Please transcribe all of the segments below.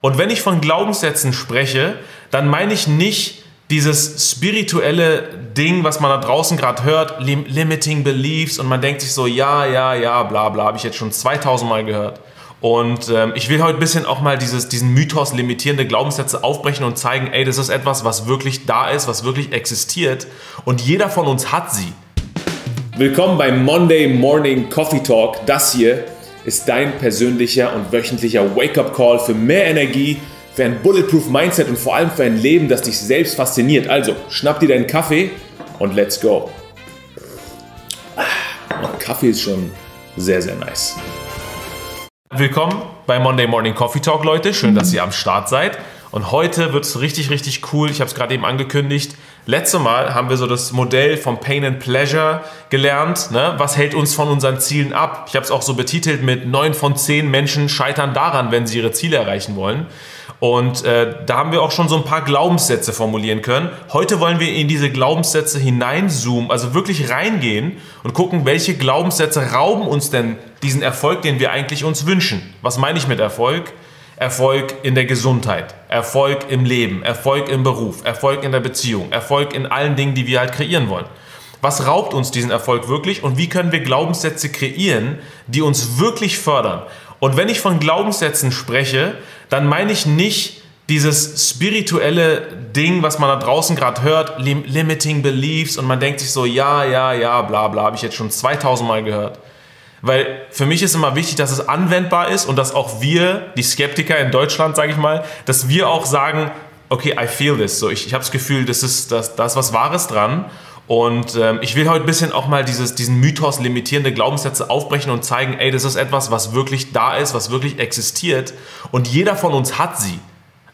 Und wenn ich von Glaubenssätzen spreche, dann meine ich nicht dieses spirituelle Ding, was man da draußen gerade hört, lim limiting beliefs und man denkt sich so, ja, ja, ja, bla bla, habe ich jetzt schon 2000 Mal gehört. Und ähm, ich will heute ein bisschen auch mal dieses, diesen Mythos limitierende Glaubenssätze aufbrechen und zeigen, ey, das ist etwas, was wirklich da ist, was wirklich existiert und jeder von uns hat sie. Willkommen beim Monday Morning Coffee Talk. Das hier ist dein persönlicher und wöchentlicher Wake-up-Call für mehr Energie, für ein Bulletproof Mindset und vor allem für ein Leben, das dich selbst fasziniert. Also, schnapp dir deinen Kaffee und let's go. Ah, Kaffee ist schon sehr, sehr nice. Willkommen bei Monday Morning Coffee Talk, Leute. Schön, dass ihr am Start seid. Und heute wird es richtig, richtig cool. Ich habe es gerade eben angekündigt. Letztes Mal haben wir so das Modell vom Pain and Pleasure gelernt. Ne? Was hält uns von unseren Zielen ab? Ich habe es auch so betitelt mit 9 von 10 Menschen scheitern daran, wenn sie ihre Ziele erreichen wollen. Und äh, da haben wir auch schon so ein paar Glaubenssätze formulieren können. Heute wollen wir in diese Glaubenssätze hineinzoomen, also wirklich reingehen und gucken, welche Glaubenssätze rauben uns denn diesen Erfolg, den wir eigentlich uns wünschen. Was meine ich mit Erfolg? Erfolg in der Gesundheit, Erfolg im Leben, Erfolg im Beruf, Erfolg in der Beziehung, Erfolg in allen Dingen, die wir halt kreieren wollen. Was raubt uns diesen Erfolg wirklich und wie können wir Glaubenssätze kreieren, die uns wirklich fördern? Und wenn ich von Glaubenssätzen spreche, dann meine ich nicht dieses spirituelle Ding, was man da draußen gerade hört, limiting beliefs und man denkt sich so, ja, ja, ja, bla bla, habe ich jetzt schon 2000 Mal gehört. Weil für mich ist immer wichtig, dass es anwendbar ist und dass auch wir, die Skeptiker in Deutschland, sage ich mal, dass wir auch sagen, okay, I feel this. So, ich, ich habe das Gefühl, das ist, das, da ist was Wahres dran. Und ähm, ich will heute ein bisschen auch mal dieses, diesen Mythos limitierende Glaubenssätze aufbrechen und zeigen, ey, das ist etwas, was wirklich da ist, was wirklich existiert. Und jeder von uns hat sie.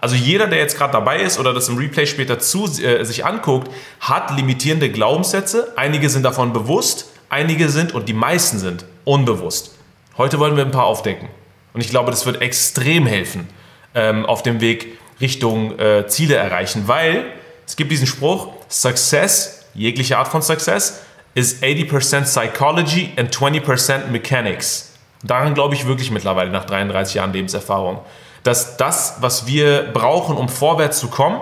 Also jeder, der jetzt gerade dabei ist oder das im Replay später zu, äh, sich anguckt, hat limitierende Glaubenssätze. Einige sind davon bewusst, einige sind und die meisten sind unbewusst. Heute wollen wir ein paar aufdecken. Und ich glaube, das wird extrem helfen ähm, auf dem Weg Richtung äh, Ziele erreichen, weil es gibt diesen Spruch, Success, jegliche Art von Success, is 80% Psychology and 20% Mechanics. Daran glaube ich wirklich mittlerweile nach 33 Jahren Lebenserfahrung. Dass das, was wir brauchen, um vorwärts zu kommen,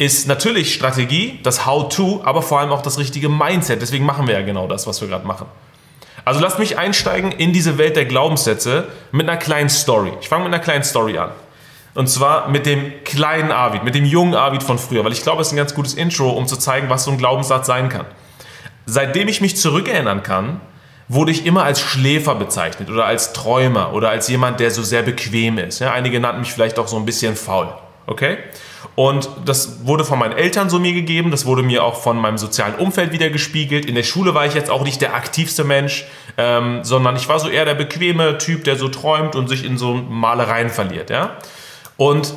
ist natürlich Strategie, das How-to, aber vor allem auch das richtige Mindset. Deswegen machen wir ja genau das, was wir gerade machen. Also lasst mich einsteigen in diese Welt der Glaubenssätze mit einer kleinen Story. Ich fange mit einer kleinen Story an. Und zwar mit dem kleinen Arvid, mit dem jungen Arvid von früher, weil ich glaube, es ist ein ganz gutes Intro, um zu zeigen, was so ein Glaubenssatz sein kann. Seitdem ich mich zurückerinnern kann, wurde ich immer als Schläfer bezeichnet oder als Träumer oder als jemand, der so sehr bequem ist. Ja, einige nannten mich vielleicht auch so ein bisschen faul. Okay? Und das wurde von meinen Eltern so mir gegeben, das wurde mir auch von meinem sozialen Umfeld wieder gespiegelt. In der Schule war ich jetzt auch nicht der aktivste Mensch, ähm, sondern ich war so eher der bequeme Typ, der so träumt und sich in so Malereien verliert. Ja? Und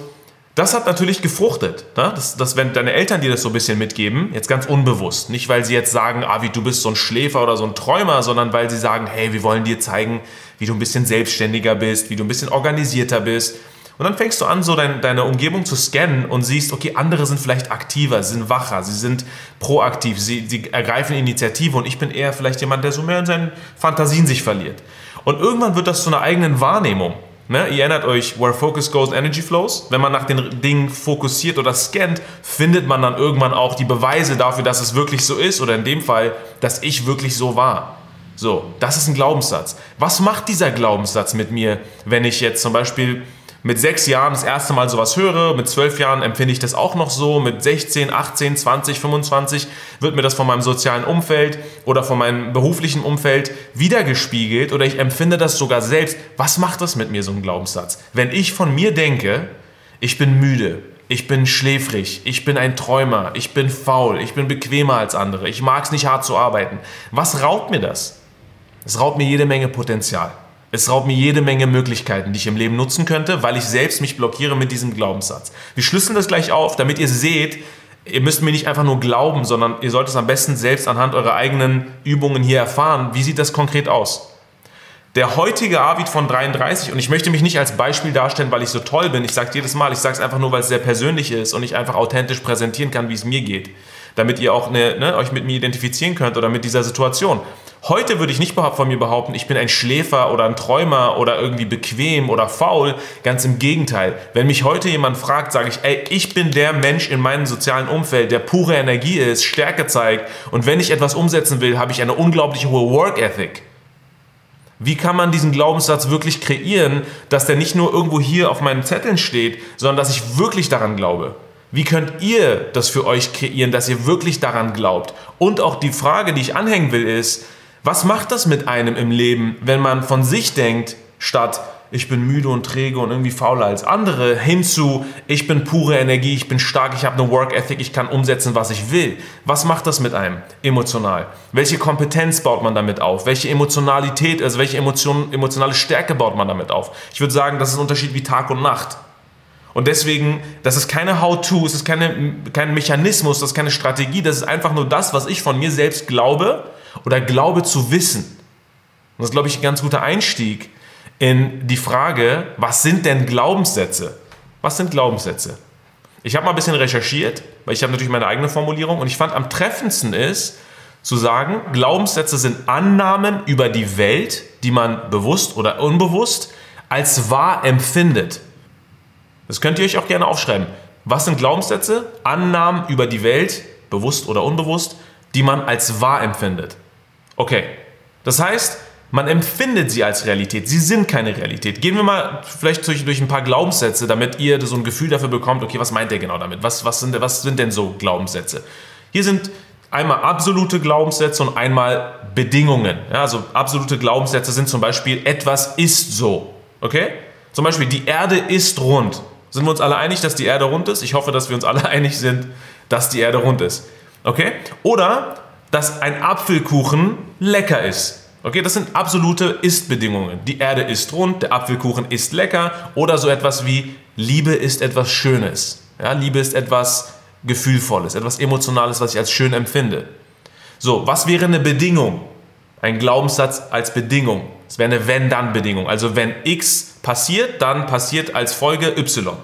das hat natürlich gefruchtet, ne? dass, dass wenn deine Eltern dir das so ein bisschen mitgeben, jetzt ganz unbewusst, nicht weil sie jetzt sagen, ah, wie du bist so ein Schläfer oder so ein Träumer, sondern weil sie sagen, hey, wir wollen dir zeigen, wie du ein bisschen selbstständiger bist, wie du ein bisschen organisierter bist und dann fängst du an, so dein, deine Umgebung zu scannen und siehst, okay, andere sind vielleicht aktiver, sie sind wacher, sie sind proaktiv, sie, sie ergreifen Initiative und ich bin eher vielleicht jemand, der so mehr in seinen Fantasien sich verliert. Und irgendwann wird das zu einer eigenen Wahrnehmung. Ne? Ihr erinnert euch, where focus goes, energy flows. Wenn man nach den Dingen fokussiert oder scannt, findet man dann irgendwann auch die Beweise dafür, dass es wirklich so ist oder in dem Fall, dass ich wirklich so war. So, das ist ein Glaubenssatz. Was macht dieser Glaubenssatz mit mir, wenn ich jetzt zum Beispiel mit sechs Jahren das erste Mal sowas höre, mit zwölf Jahren empfinde ich das auch noch so, mit 16, 18, 20, 25 wird mir das von meinem sozialen Umfeld oder von meinem beruflichen Umfeld wiedergespiegelt oder ich empfinde das sogar selbst. Was macht das mit mir, so ein Glaubenssatz? Wenn ich von mir denke, ich bin müde, ich bin schläfrig, ich bin ein Träumer, ich bin faul, ich bin bequemer als andere, ich mag es nicht hart zu arbeiten. Was raubt mir das? Es raubt mir jede Menge Potenzial. Es raubt mir jede Menge Möglichkeiten, die ich im Leben nutzen könnte, weil ich selbst mich blockiere mit diesem Glaubenssatz. Wir schlüsseln das gleich auf, damit ihr seht, ihr müsst mir nicht einfach nur glauben, sondern ihr sollt es am besten selbst anhand eurer eigenen Übungen hier erfahren. Wie sieht das konkret aus? Der heutige Arvid von 33, und ich möchte mich nicht als Beispiel darstellen, weil ich so toll bin, ich sage jedes Mal, ich sage es einfach nur, weil es sehr persönlich ist und ich einfach authentisch präsentieren kann, wie es mir geht. Damit ihr auch eine, ne, euch mit mir identifizieren könnt oder mit dieser Situation. Heute würde ich nicht von mir behaupten, ich bin ein Schläfer oder ein Träumer oder irgendwie bequem oder faul. Ganz im Gegenteil. Wenn mich heute jemand fragt, sage ich, ey, ich bin der Mensch in meinem sozialen Umfeld, der pure Energie ist, Stärke zeigt und wenn ich etwas umsetzen will, habe ich eine unglaublich hohe Work Ethic. Wie kann man diesen Glaubenssatz wirklich kreieren, dass der nicht nur irgendwo hier auf meinen Zetteln steht, sondern dass ich wirklich daran glaube? Wie könnt ihr das für euch kreieren, dass ihr wirklich daran glaubt? Und auch die Frage, die ich anhängen will, ist, was macht das mit einem im Leben, wenn man von sich denkt, statt ich bin müde und träge und irgendwie fauler als andere, hinzu ich bin pure Energie, ich bin stark, ich habe eine Work Ethic, ich kann umsetzen, was ich will. Was macht das mit einem emotional? Welche Kompetenz baut man damit auf? Welche Emotionalität, also welche Emotion, emotionale Stärke baut man damit auf? Ich würde sagen, das ist ein Unterschied wie Tag und Nacht. Und deswegen, das ist keine How-To, es ist keine, kein Mechanismus, das ist keine Strategie, das ist einfach nur das, was ich von mir selbst glaube oder glaube zu wissen. Und das ist, glaube ich, ein ganz guter Einstieg in die Frage, was sind denn Glaubenssätze? Was sind Glaubenssätze? Ich habe mal ein bisschen recherchiert, weil ich habe natürlich meine eigene Formulierung und ich fand am treffendsten ist, zu sagen, Glaubenssätze sind Annahmen über die Welt, die man bewusst oder unbewusst als wahr empfindet. Das könnt ihr euch auch gerne aufschreiben. Was sind Glaubenssätze? Annahmen über die Welt, bewusst oder unbewusst, die man als wahr empfindet. Okay, das heißt, man empfindet sie als Realität. Sie sind keine Realität. Gehen wir mal vielleicht durch, durch ein paar Glaubenssätze, damit ihr so ein Gefühl dafür bekommt, okay, was meint er genau damit? Was, was, sind, was sind denn so Glaubenssätze? Hier sind einmal absolute Glaubenssätze und einmal Bedingungen. Ja, also absolute Glaubenssätze sind zum Beispiel, etwas ist so. Okay? Zum Beispiel, die Erde ist rund. Sind wir uns alle einig, dass die Erde rund ist? Ich hoffe, dass wir uns alle einig sind, dass die Erde rund ist. Okay? Oder dass ein Apfelkuchen lecker ist. Okay, das sind absolute Ist-Bedingungen. Die Erde ist rund, der Apfelkuchen ist lecker oder so etwas wie Liebe ist etwas Schönes. Ja, Liebe ist etwas Gefühlvolles, etwas Emotionales, was ich als schön empfinde. So, was wäre eine Bedingung? Ein Glaubenssatz als Bedingung. Es wäre eine Wenn-Dann-Bedingung. Also wenn X passiert, dann passiert als Folge Y.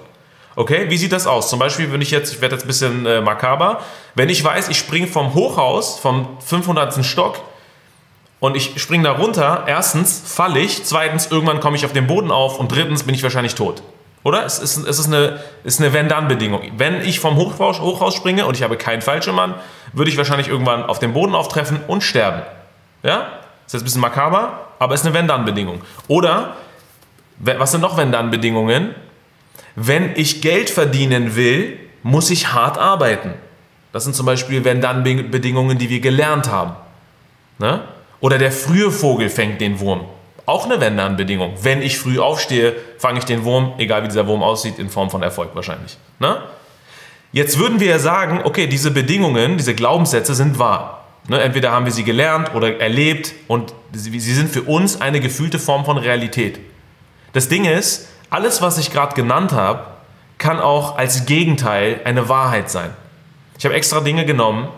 Okay, wie sieht das aus? Zum Beispiel, wenn ich jetzt, ich werde jetzt ein bisschen äh, makaber, wenn ich weiß, ich springe vom Hochhaus, vom 500. Stock und ich springe da runter, erstens falle ich, zweitens irgendwann komme ich auf den Boden auf und drittens bin ich wahrscheinlich tot. Oder? Es ist, es ist eine, ist eine Wenn-Dann-Bedingung. Wenn ich vom Hochhaus, Hochhaus springe und ich habe keinen Fallschirmmann, würde ich wahrscheinlich irgendwann auf den Boden auftreffen und sterben. Ja? Ist jetzt ein bisschen makaber, aber ist eine Wenn-Dann-Bedingung. Oder, was sind noch Wenn-Dann-Bedingungen? Wenn ich Geld verdienen will, muss ich hart arbeiten. Das sind zum Beispiel Wenn-Dann-Bedingungen, die wir gelernt haben. Ne? Oder der frühe Vogel fängt den Wurm. Auch eine Wenn-Dann-Bedingung. Wenn ich früh aufstehe, fange ich den Wurm, egal wie dieser Wurm aussieht, in Form von Erfolg wahrscheinlich. Ne? Jetzt würden wir ja sagen, okay, diese Bedingungen, diese Glaubenssätze sind wahr. Ne? Entweder haben wir sie gelernt oder erlebt und sie, sie sind für uns eine gefühlte Form von Realität. Das Ding ist, alles, was ich gerade genannt habe, kann auch als Gegenteil eine Wahrheit sein. Ich habe extra Dinge genommen,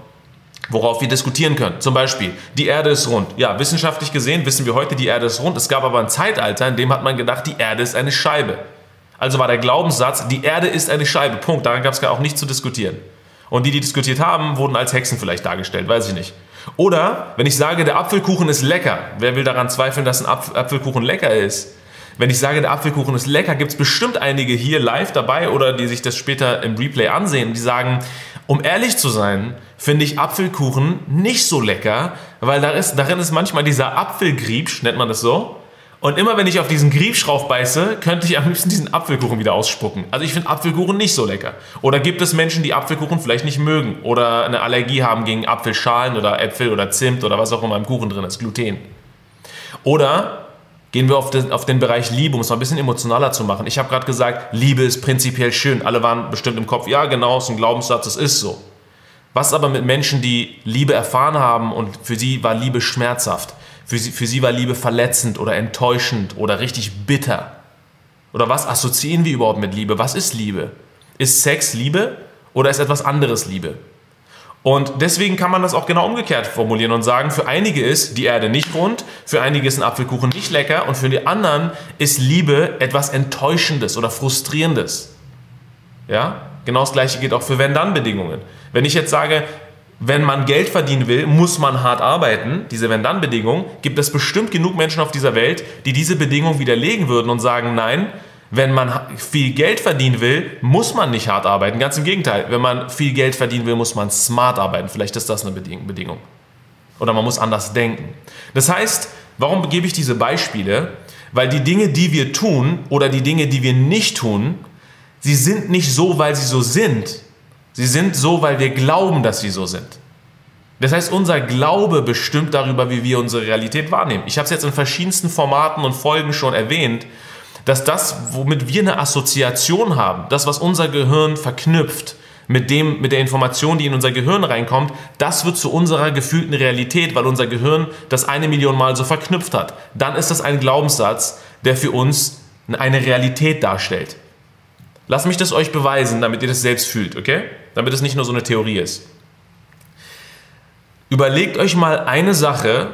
worauf wir diskutieren können. Zum Beispiel, die Erde ist rund. Ja, wissenschaftlich gesehen wissen wir heute, die Erde ist rund. Es gab aber ein Zeitalter, in dem hat man gedacht, die Erde ist eine Scheibe. Also war der Glaubenssatz, die Erde ist eine Scheibe. Punkt. Daran gab es gar auch nichts zu diskutieren. Und die, die diskutiert haben, wurden als Hexen vielleicht dargestellt, weiß ich nicht. Oder wenn ich sage, der Apfelkuchen ist lecker, wer will daran zweifeln, dass ein Apfelkuchen lecker ist? Wenn ich sage, der Apfelkuchen ist lecker, gibt es bestimmt einige hier live dabei oder die sich das später im Replay ansehen, die sagen, um ehrlich zu sein, finde ich Apfelkuchen nicht so lecker, weil darin ist manchmal dieser Apfelgriebsch, nennt man das so. Und immer wenn ich auf diesen Griebsch drauf beiße, könnte ich am liebsten diesen Apfelkuchen wieder ausspucken. Also ich finde Apfelkuchen nicht so lecker. Oder gibt es Menschen, die Apfelkuchen vielleicht nicht mögen oder eine Allergie haben gegen Apfelschalen oder Äpfel oder Zimt oder was auch immer im Kuchen drin ist, Gluten. Oder Gehen wir auf den, auf den Bereich Liebe, um es mal ein bisschen emotionaler zu machen. Ich habe gerade gesagt, Liebe ist prinzipiell schön. Alle waren bestimmt im Kopf, ja genau, ist ein Glaubenssatz, es ist so. Was aber mit Menschen, die Liebe erfahren haben und für sie war Liebe schmerzhaft, für sie, für sie war Liebe verletzend oder enttäuschend oder richtig bitter? Oder was assoziieren wir überhaupt mit Liebe? Was ist Liebe? Ist Sex Liebe oder ist etwas anderes Liebe? Und deswegen kann man das auch genau umgekehrt formulieren und sagen, für einige ist die Erde nicht rund, für einige ist ein Apfelkuchen nicht lecker und für die anderen ist Liebe etwas Enttäuschendes oder Frustrierendes. Ja? Genau das gleiche geht auch für Wenn-Dann-Bedingungen. Wenn ich jetzt sage, wenn man Geld verdienen will, muss man hart arbeiten, diese Wenn-Dann-Bedingung, gibt es bestimmt genug Menschen auf dieser Welt, die diese Bedingung widerlegen würden und sagen, nein, wenn man viel Geld verdienen will, muss man nicht hart arbeiten. Ganz im Gegenteil, wenn man viel Geld verdienen will, muss man smart arbeiten. Vielleicht ist das eine Bedingung. Oder man muss anders denken. Das heißt, warum gebe ich diese Beispiele? Weil die Dinge, die wir tun oder die Dinge, die wir nicht tun, sie sind nicht so, weil sie so sind. Sie sind so, weil wir glauben, dass sie so sind. Das heißt, unser Glaube bestimmt darüber, wie wir unsere Realität wahrnehmen. Ich habe es jetzt in verschiedensten Formaten und Folgen schon erwähnt, dass das, womit wir eine Assoziation haben, das, was unser Gehirn verknüpft, mit, dem, mit der Information, die in unser Gehirn reinkommt, das wird zu unserer gefühlten Realität, weil unser Gehirn das eine Million Mal so verknüpft hat. Dann ist das ein Glaubenssatz, der für uns eine Realität darstellt. Lasst mich das euch beweisen, damit ihr das selbst fühlt, okay? Damit es nicht nur so eine Theorie ist. Überlegt euch mal eine Sache,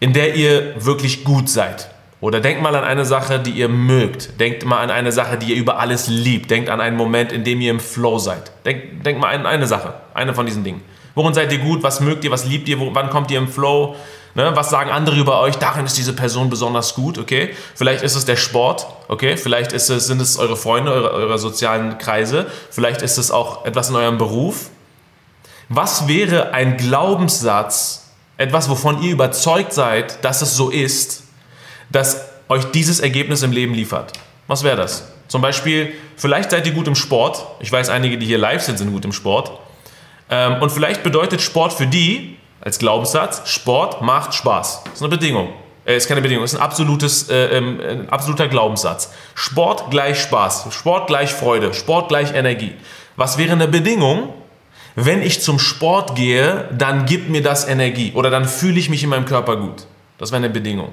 in der ihr wirklich gut seid. Oder denkt mal an eine Sache, die ihr mögt. Denkt mal an eine Sache, die ihr über alles liebt. Denkt an einen Moment, in dem ihr im Flow seid. Denkt, denkt mal an eine Sache, eine von diesen Dingen. Worin seid ihr gut? Was mögt ihr? Was liebt ihr? Wo, wann kommt ihr im Flow? Ne? Was sagen andere über euch? Darin ist diese Person besonders gut, okay? Vielleicht ist es der Sport, okay? Vielleicht ist es, sind es eure Freunde, eure, eure sozialen Kreise. Vielleicht ist es auch etwas in eurem Beruf. Was wäre ein Glaubenssatz, etwas, wovon ihr überzeugt seid, dass es so ist, das euch dieses Ergebnis im Leben liefert. Was wäre das? Zum Beispiel, vielleicht seid ihr gut im Sport. Ich weiß, einige, die hier live sind, sind gut im Sport. Ähm, und vielleicht bedeutet Sport für die, als Glaubenssatz, Sport macht Spaß. Das ist eine Bedingung. Äh, ist keine Bedingung, ist ein, absolutes, äh, ähm, ein absoluter Glaubenssatz. Sport gleich Spaß, Sport gleich Freude, Sport gleich Energie. Was wäre eine Bedingung? Wenn ich zum Sport gehe, dann gibt mir das Energie oder dann fühle ich mich in meinem Körper gut. Das wäre eine Bedingung.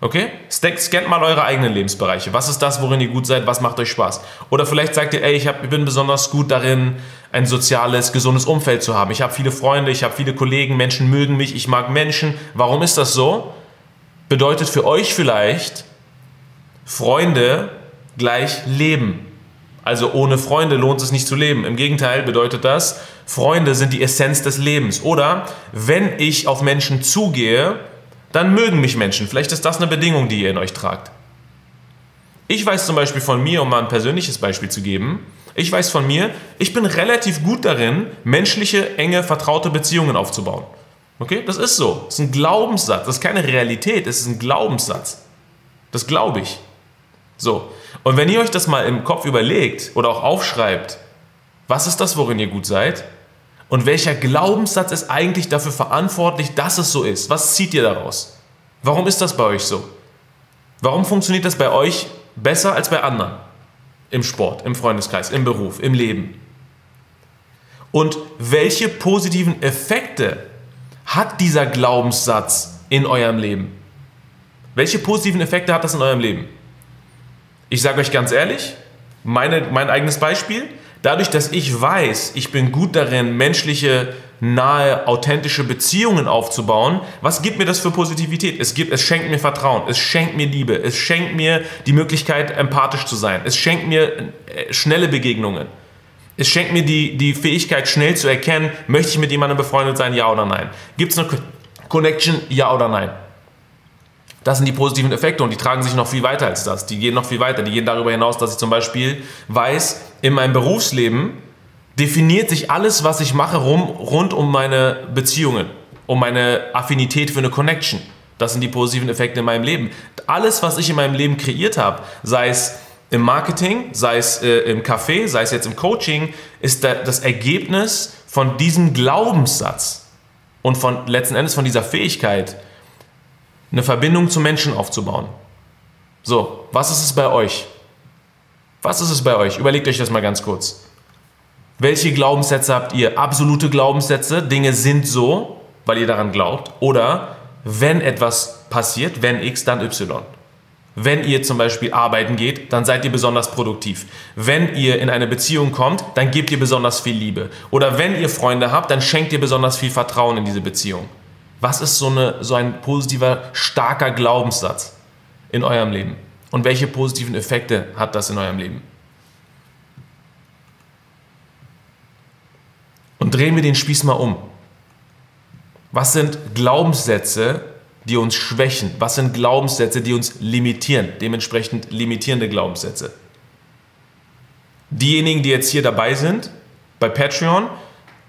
Okay? Scannt mal eure eigenen Lebensbereiche. Was ist das, worin ihr gut seid? Was macht euch Spaß? Oder vielleicht sagt ihr, ey, ich, hab, ich bin besonders gut darin, ein soziales, gesundes Umfeld zu haben. Ich habe viele Freunde, ich habe viele Kollegen, Menschen mögen mich, ich mag Menschen. Warum ist das so? Bedeutet für euch vielleicht, Freunde gleich Leben. Also ohne Freunde lohnt es nicht zu leben. Im Gegenteil bedeutet das, Freunde sind die Essenz des Lebens. Oder wenn ich auf Menschen zugehe, dann mögen mich Menschen. Vielleicht ist das eine Bedingung, die ihr in euch tragt. Ich weiß zum Beispiel von mir, um mal ein persönliches Beispiel zu geben, ich weiß von mir, ich bin relativ gut darin, menschliche, enge, vertraute Beziehungen aufzubauen. Okay, das ist so. Das ist ein Glaubenssatz. Das ist keine Realität, das ist ein Glaubenssatz. Das glaube ich. So. Und wenn ihr euch das mal im Kopf überlegt oder auch aufschreibt, was ist das, worin ihr gut seid? Und welcher Glaubenssatz ist eigentlich dafür verantwortlich, dass es so ist? Was zieht ihr daraus? Warum ist das bei euch so? Warum funktioniert das bei euch besser als bei anderen? Im Sport, im Freundeskreis, im Beruf, im Leben. Und welche positiven Effekte hat dieser Glaubenssatz in eurem Leben? Welche positiven Effekte hat das in eurem Leben? Ich sage euch ganz ehrlich, meine, mein eigenes Beispiel, dadurch, dass ich weiß, ich bin gut darin, menschliche, nahe, authentische Beziehungen aufzubauen, was gibt mir das für Positivität? Es, gibt, es schenkt mir Vertrauen, es schenkt mir Liebe, es schenkt mir die Möglichkeit, empathisch zu sein, es schenkt mir äh, schnelle Begegnungen. Es schenkt mir die, die Fähigkeit, schnell zu erkennen, möchte ich mit jemandem befreundet sein, ja oder nein. Gibt es eine Connection, ja oder nein. Das sind die positiven Effekte und die tragen sich noch viel weiter als das. Die gehen noch viel weiter. Die gehen darüber hinaus, dass ich zum Beispiel weiß, in meinem Berufsleben definiert sich alles, was ich mache, rum, rund um meine Beziehungen, um meine Affinität für eine Connection. Das sind die positiven Effekte in meinem Leben. Alles, was ich in meinem Leben kreiert habe, sei es im Marketing, sei es äh, im Café, sei es jetzt im Coaching, ist da das Ergebnis von diesem Glaubenssatz und von letzten Endes von dieser Fähigkeit, eine Verbindung zu Menschen aufzubauen. So, was ist es bei euch? Was ist es bei euch? Überlegt euch das mal ganz kurz. Welche Glaubenssätze habt ihr? Absolute Glaubenssätze, Dinge sind so, weil ihr daran glaubt. Oder wenn etwas passiert, wenn X, dann Y. Wenn ihr zum Beispiel arbeiten geht, dann seid ihr besonders produktiv. Wenn ihr in eine Beziehung kommt, dann gebt ihr besonders viel Liebe. Oder wenn ihr Freunde habt, dann schenkt ihr besonders viel Vertrauen in diese Beziehung. Was ist so, eine, so ein positiver, starker Glaubenssatz in eurem Leben? Und welche positiven Effekte hat das in eurem Leben? Und Und drehen wir den Spieß mal um. Was sind Glaubenssätze, die uns schwächen? Was sind Glaubenssätze, die uns limitieren? Dementsprechend limitierende Glaubenssätze. Diejenigen, die jetzt hier dabei sind, bei Patreon,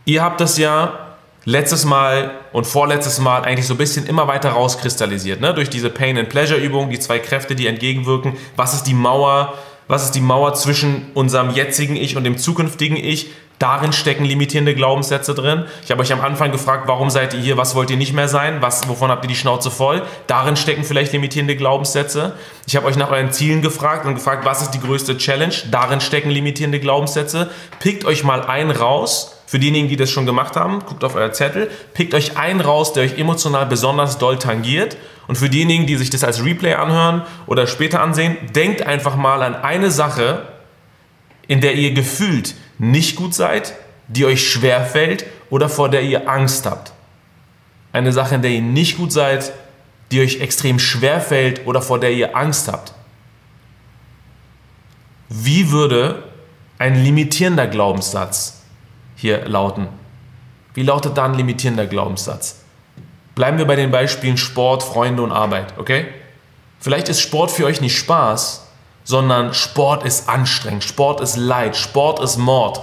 ihr habt das ja letztes Mal und vorletztes Mal eigentlich so ein bisschen immer weiter rauskristallisiert, ne? durch diese Pain and Pleasure Übung, die zwei Kräfte, die entgegenwirken. Was ist die Mauer? Was ist die Mauer zwischen unserem jetzigen Ich und dem zukünftigen Ich? Darin stecken limitierende Glaubenssätze drin. Ich habe euch am Anfang gefragt, warum seid ihr hier, was wollt ihr nicht mehr sein, was, wovon habt ihr die Schnauze voll? Darin stecken vielleicht limitierende Glaubenssätze. Ich habe euch nach euren Zielen gefragt und gefragt, was ist die größte Challenge? Darin stecken limitierende Glaubenssätze. Pickt euch mal einen raus. Für diejenigen, die das schon gemacht haben, guckt auf euer Zettel, pickt euch einen raus, der euch emotional besonders doll tangiert. Und für diejenigen, die sich das als Replay anhören oder später ansehen, denkt einfach mal an eine Sache, in der ihr gefühlt nicht gut seid, die euch schwer fällt oder vor der ihr Angst habt. Eine Sache, in der ihr nicht gut seid, die euch extrem schwer fällt oder vor der ihr Angst habt. Wie würde ein limitierender Glaubenssatz hier lauten? Wie lautet da ein limitierender Glaubenssatz? Bleiben wir bei den Beispielen Sport, Freunde und Arbeit, okay? Vielleicht ist Sport für euch nicht Spaß, sondern Sport ist anstrengend, Sport ist Leid, Sport ist Mord.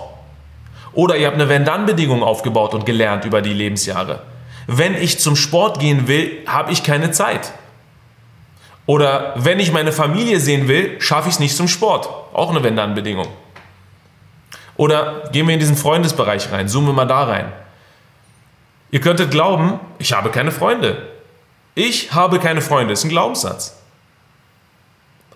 Oder ihr habt eine Wenn-Dann-Bedingung aufgebaut und gelernt über die Lebensjahre. Wenn ich zum Sport gehen will, habe ich keine Zeit. Oder wenn ich meine Familie sehen will, schaffe ich es nicht zum Sport. Auch eine Wenn-Dann-Bedingung. Oder gehen wir in diesen Freundesbereich rein, zoomen wir mal da rein. Ihr könntet glauben, ich habe keine Freunde. Ich habe keine Freunde, ist ein Glaubenssatz.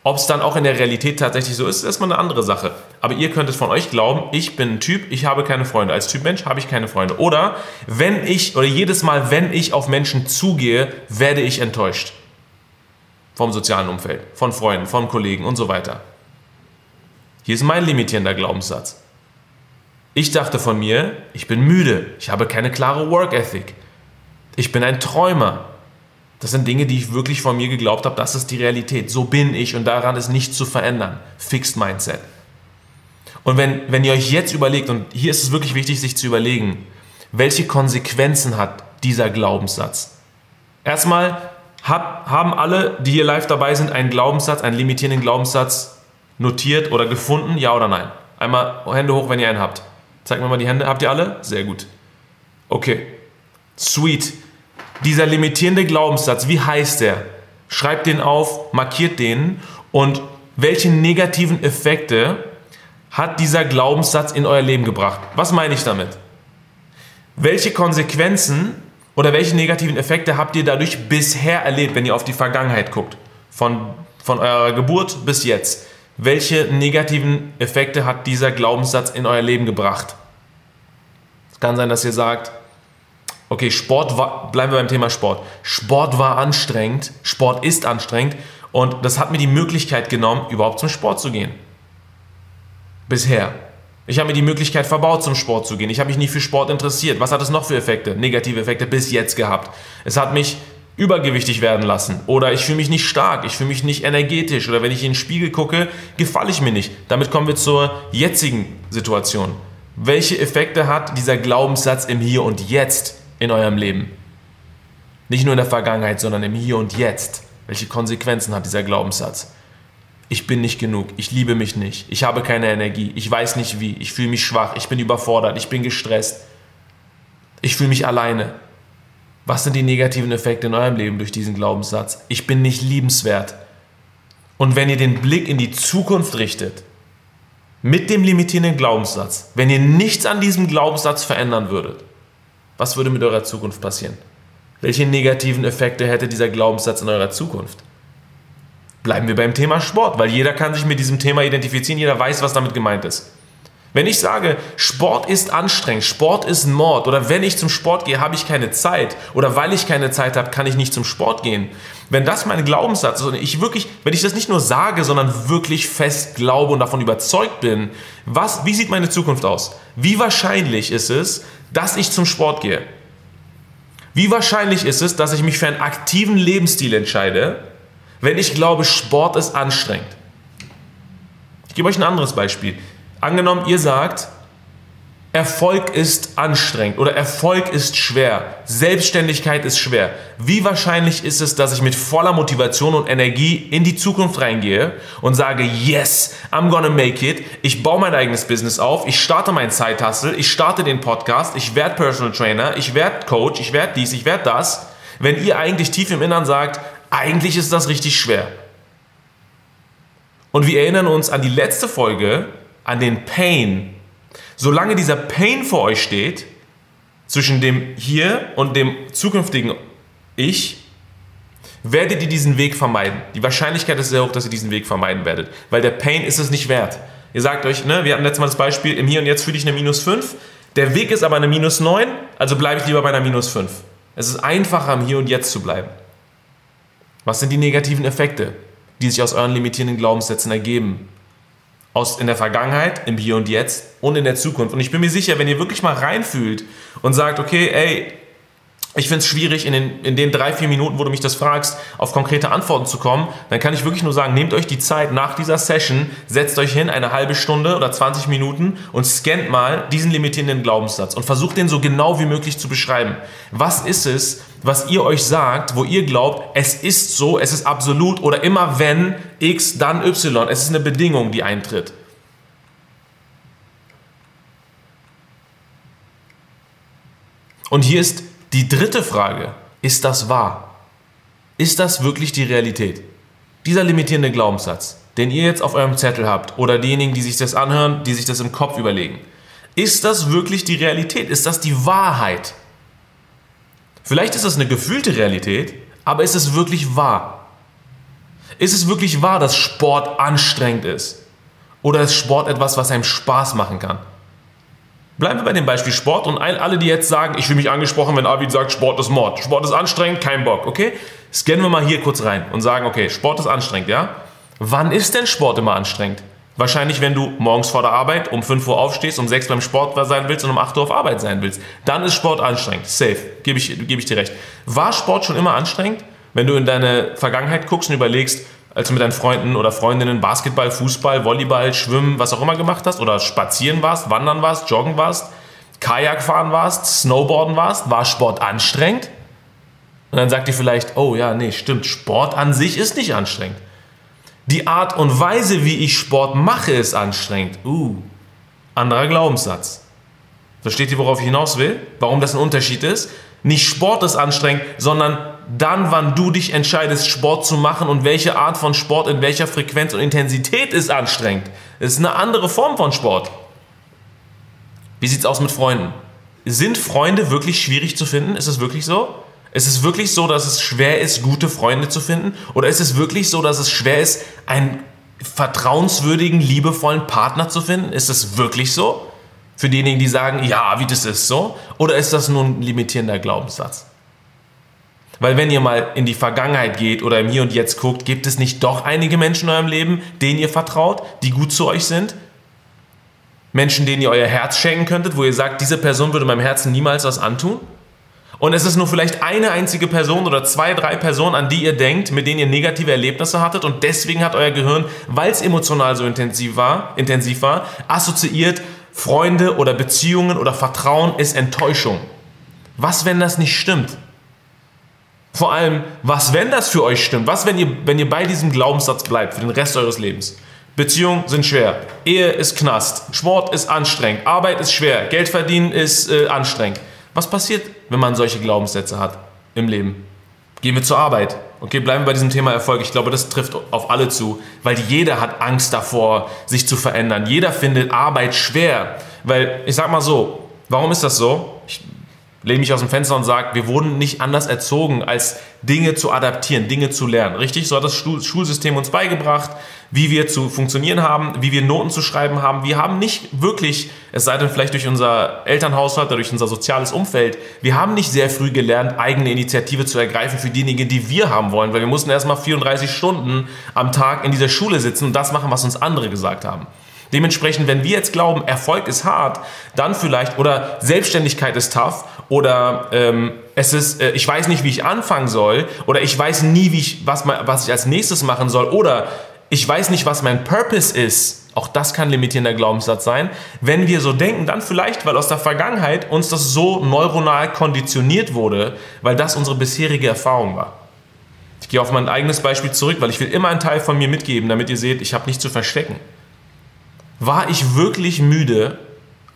Ob es dann auch in der Realität tatsächlich so ist, ist erstmal eine andere Sache. Aber ihr könntet von euch glauben, ich bin ein Typ, ich habe keine Freunde. Als Typ Mensch habe ich keine Freunde. Oder wenn ich, oder jedes Mal, wenn ich auf Menschen zugehe, werde ich enttäuscht. Vom sozialen Umfeld, von Freunden, von Kollegen und so weiter. Hier ist mein limitierender Glaubenssatz. Ich dachte von mir, ich bin müde, ich habe keine klare Work Ethic. Ich bin ein Träumer, das sind Dinge, die ich wirklich von mir geglaubt habe, das ist die Realität. So bin ich und daran ist nichts zu verändern. Fixed Mindset. Und wenn, wenn ihr euch jetzt überlegt, und hier ist es wirklich wichtig, sich zu überlegen, welche Konsequenzen hat dieser Glaubenssatz? Erstmal hab, haben alle, die hier live dabei sind, einen Glaubenssatz, einen limitierenden Glaubenssatz notiert oder gefunden, ja oder nein? Einmal Hände hoch, wenn ihr einen habt. Zeigt mir mal die Hände. Habt ihr alle? Sehr gut. Okay. Sweet. Dieser limitierende Glaubenssatz, wie heißt der? Schreibt den auf, markiert den und welche negativen Effekte hat dieser Glaubenssatz in euer Leben gebracht? Was meine ich damit? Welche Konsequenzen oder welche negativen Effekte habt ihr dadurch bisher erlebt, wenn ihr auf die Vergangenheit guckt? Von, von eurer Geburt bis jetzt. Welche negativen Effekte hat dieser Glaubenssatz in euer Leben gebracht? Es kann sein, dass ihr sagt, okay, Sport war, bleiben wir beim Thema Sport. Sport war anstrengend, Sport ist anstrengend und das hat mir die Möglichkeit genommen, überhaupt zum Sport zu gehen. Bisher. Ich habe mir die Möglichkeit verbaut, zum Sport zu gehen. Ich habe mich nie für Sport interessiert. Was hat es noch für Effekte, negative Effekte bis jetzt gehabt? Es hat mich übergewichtig werden lassen oder ich fühle mich nicht stark, ich fühle mich nicht energetisch oder wenn ich in den Spiegel gucke, gefalle ich mir nicht. Damit kommen wir zur jetzigen Situation. Welche Effekte hat dieser Glaubenssatz im Hier und Jetzt in eurem Leben. Nicht nur in der Vergangenheit, sondern im Hier und Jetzt. Welche Konsequenzen hat dieser Glaubenssatz? Ich bin nicht genug, ich liebe mich nicht, ich habe keine Energie, ich weiß nicht wie, ich fühle mich schwach, ich bin überfordert, ich bin gestresst, ich fühle mich alleine. Was sind die negativen Effekte in eurem Leben durch diesen Glaubenssatz? Ich bin nicht liebenswert. Und wenn ihr den Blick in die Zukunft richtet, mit dem limitierenden Glaubenssatz, wenn ihr nichts an diesem Glaubenssatz verändern würdet, was würde mit eurer Zukunft passieren? Welche negativen Effekte hätte dieser Glaubenssatz in eurer Zukunft? Bleiben wir beim Thema Sport, weil jeder kann sich mit diesem Thema identifizieren, jeder weiß, was damit gemeint ist. Wenn ich sage, Sport ist anstrengend, Sport ist ein Mord oder wenn ich zum Sport gehe, habe ich keine Zeit oder weil ich keine Zeit habe, kann ich nicht zum Sport gehen. Wenn das mein Glaubenssatz ist und ich wirklich, wenn ich das nicht nur sage, sondern wirklich fest glaube und davon überzeugt bin, was, wie sieht meine Zukunft aus? Wie wahrscheinlich ist es, dass ich zum Sport gehe? Wie wahrscheinlich ist es, dass ich mich für einen aktiven Lebensstil entscheide, wenn ich glaube, Sport ist anstrengend? Ich gebe euch ein anderes Beispiel. Angenommen, ihr sagt, Erfolg ist anstrengend oder Erfolg ist schwer. Selbstständigkeit ist schwer. Wie wahrscheinlich ist es, dass ich mit voller Motivation und Energie in die Zukunft reingehe und sage, yes, I'm gonna make it. Ich baue mein eigenes Business auf. Ich starte mein Side-Hustle. Ich starte den Podcast. Ich werde Personal Trainer. Ich werde Coach. Ich werde dies. Ich werde das. Wenn ihr eigentlich tief im Innern sagt, eigentlich ist das richtig schwer. Und wir erinnern uns an die letzte Folge, an den Pain, Solange dieser Pain vor euch steht, zwischen dem Hier und dem zukünftigen Ich, werdet ihr diesen Weg vermeiden. Die Wahrscheinlichkeit ist sehr hoch, dass ihr diesen Weg vermeiden werdet, weil der Pain ist es nicht wert. Ihr sagt euch, ne, wir hatten letztes Mal das Beispiel, im Hier und Jetzt fühle ich eine minus 5, der Weg ist aber eine minus 9, also bleibe ich lieber bei einer minus 5. Es ist einfacher, im Hier und Jetzt zu bleiben. Was sind die negativen Effekte, die sich aus euren limitierenden Glaubenssätzen ergeben? Aus in der Vergangenheit, im Hier und Jetzt und in der Zukunft. Und ich bin mir sicher, wenn ihr wirklich mal reinfühlt und sagt, okay, ey, ich finde es schwierig, in den, in den drei, vier Minuten, wo du mich das fragst, auf konkrete Antworten zu kommen, dann kann ich wirklich nur sagen, nehmt euch die Zeit nach dieser Session, setzt euch hin, eine halbe Stunde oder 20 Minuten und scannt mal diesen limitierenden Glaubenssatz und versucht den so genau wie möglich zu beschreiben. Was ist es, was ihr euch sagt, wo ihr glaubt, es ist so, es ist absolut oder immer wenn X, dann Y. Es ist eine Bedingung, die eintritt. Und hier ist die dritte Frage, ist das wahr? Ist das wirklich die Realität? Dieser limitierende Glaubenssatz, den ihr jetzt auf eurem Zettel habt oder diejenigen, die sich das anhören, die sich das im Kopf überlegen, ist das wirklich die Realität? Ist das die Wahrheit? Vielleicht ist das eine gefühlte Realität, aber ist es wirklich wahr? Ist es wirklich wahr, dass Sport anstrengend ist? Oder ist Sport etwas, was einem Spaß machen kann? Bleiben wir bei dem Beispiel Sport und alle, die jetzt sagen, ich fühle mich angesprochen, wenn Arvid sagt, Sport ist Mord. Sport ist anstrengend, kein Bock, okay? Scannen wir mal hier kurz rein und sagen, okay, Sport ist anstrengend, ja? Wann ist denn Sport immer anstrengend? Wahrscheinlich, wenn du morgens vor der Arbeit um 5 Uhr aufstehst, um 6 beim Sport sein willst und um 8 Uhr auf Arbeit sein willst. Dann ist Sport anstrengend. Safe. Gebe ich, gebe ich dir recht. War Sport schon immer anstrengend? Wenn du in deine Vergangenheit guckst und überlegst, als du mit deinen Freunden oder Freundinnen Basketball, Fußball, Volleyball, Schwimmen, was auch immer gemacht hast oder spazieren warst, wandern warst, joggen warst, Kajak fahren warst, Snowboarden warst, war Sport anstrengend? Und dann sagt ihr vielleicht, oh ja, nee, stimmt, Sport an sich ist nicht anstrengend. Die Art und Weise, wie ich Sport mache, ist anstrengend. Uh, anderer Glaubenssatz. Versteht ihr, worauf ich hinaus will? Warum das ein Unterschied ist? Nicht Sport ist anstrengend, sondern dann, wann du dich entscheidest, Sport zu machen und welche Art von Sport in welcher Frequenz und Intensität ist anstrengend. Es ist eine andere Form von Sport. Wie sieht es aus mit Freunden? Sind Freunde wirklich schwierig zu finden? Ist es wirklich so? Ist es wirklich so, dass es schwer ist, gute Freunde zu finden? Oder ist es wirklich so, dass es schwer ist, einen vertrauenswürdigen, liebevollen Partner zu finden? Ist es wirklich so? Für diejenigen, die sagen, ja, wie das ist so? Oder ist das nur ein limitierender Glaubenssatz? Weil wenn ihr mal in die Vergangenheit geht oder im Hier und Jetzt guckt, gibt es nicht doch einige Menschen in eurem Leben, denen ihr vertraut, die gut zu euch sind? Menschen, denen ihr euer Herz schenken könntet, wo ihr sagt, diese Person würde meinem Herzen niemals was antun? Und es ist nur vielleicht eine einzige Person oder zwei, drei Personen, an die ihr denkt, mit denen ihr negative Erlebnisse hattet und deswegen hat euer Gehirn, weil es emotional so intensiv war, intensiv war, assoziiert, Freunde oder Beziehungen oder Vertrauen ist Enttäuschung. Was, wenn das nicht stimmt? Vor allem, was, wenn das für euch stimmt? Was, wenn ihr, wenn ihr bei diesem Glaubenssatz bleibt für den Rest eures Lebens? Beziehungen sind schwer, Ehe ist Knast, Sport ist anstrengend, Arbeit ist schwer, Geld verdienen ist äh, anstrengend. Was passiert, wenn man solche Glaubenssätze hat im Leben? Gehen wir zur Arbeit. Okay, bleiben wir bei diesem Thema Erfolg. Ich glaube, das trifft auf alle zu, weil jeder hat Angst davor, sich zu verändern. Jeder findet Arbeit schwer, weil ich sag mal so, warum ist das so? Ich lehne mich aus dem Fenster und sage, wir wurden nicht anders erzogen, als Dinge zu adaptieren, Dinge zu lernen. Richtig? So hat das Schulsystem uns beigebracht, wie wir zu funktionieren haben, wie wir Noten zu schreiben haben. Wir haben nicht wirklich, es sei denn vielleicht durch unser Elternhaushalt oder durch unser soziales Umfeld, wir haben nicht sehr früh gelernt, eigene Initiative zu ergreifen für diejenigen, die wir haben wollen, weil wir mussten erstmal 34 Stunden am Tag in dieser Schule sitzen und das machen, was uns andere gesagt haben. Dementsprechend, wenn wir jetzt glauben, Erfolg ist hart, dann vielleicht, oder Selbstständigkeit ist tough, oder ähm, es ist, äh, ich weiß nicht, wie ich anfangen soll, oder ich weiß nie, wie ich, was, was ich als nächstes machen soll, oder ich weiß nicht, was mein Purpose ist Auch das kann limitierender Glaubenssatz sein. Wenn wir so denken, dann vielleicht, weil aus der Vergangenheit uns das so neuronal konditioniert wurde, weil das unsere bisherige Erfahrung war. Ich gehe auf mein eigenes Beispiel zurück, weil ich will immer einen Teil von mir mitgeben, damit ihr seht, ich habe nichts zu verstecken. War ich wirklich müde,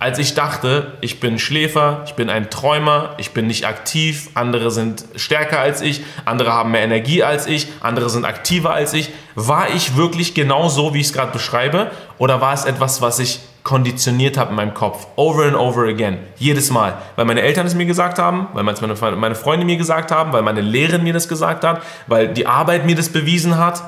als ich dachte, ich bin Schläfer, ich bin ein Träumer, ich bin nicht aktiv, andere sind stärker als ich, andere haben mehr Energie als ich, andere sind aktiver als ich. War ich wirklich genau so, wie ich es gerade beschreibe? Oder war es etwas, was ich konditioniert habe in meinem Kopf? Over and over again. Jedes Mal. Weil meine Eltern es mir gesagt haben, weil meine, Freunde mir gesagt haben, weil meine Lehrerin mir das gesagt hat, weil die Arbeit mir das bewiesen hat.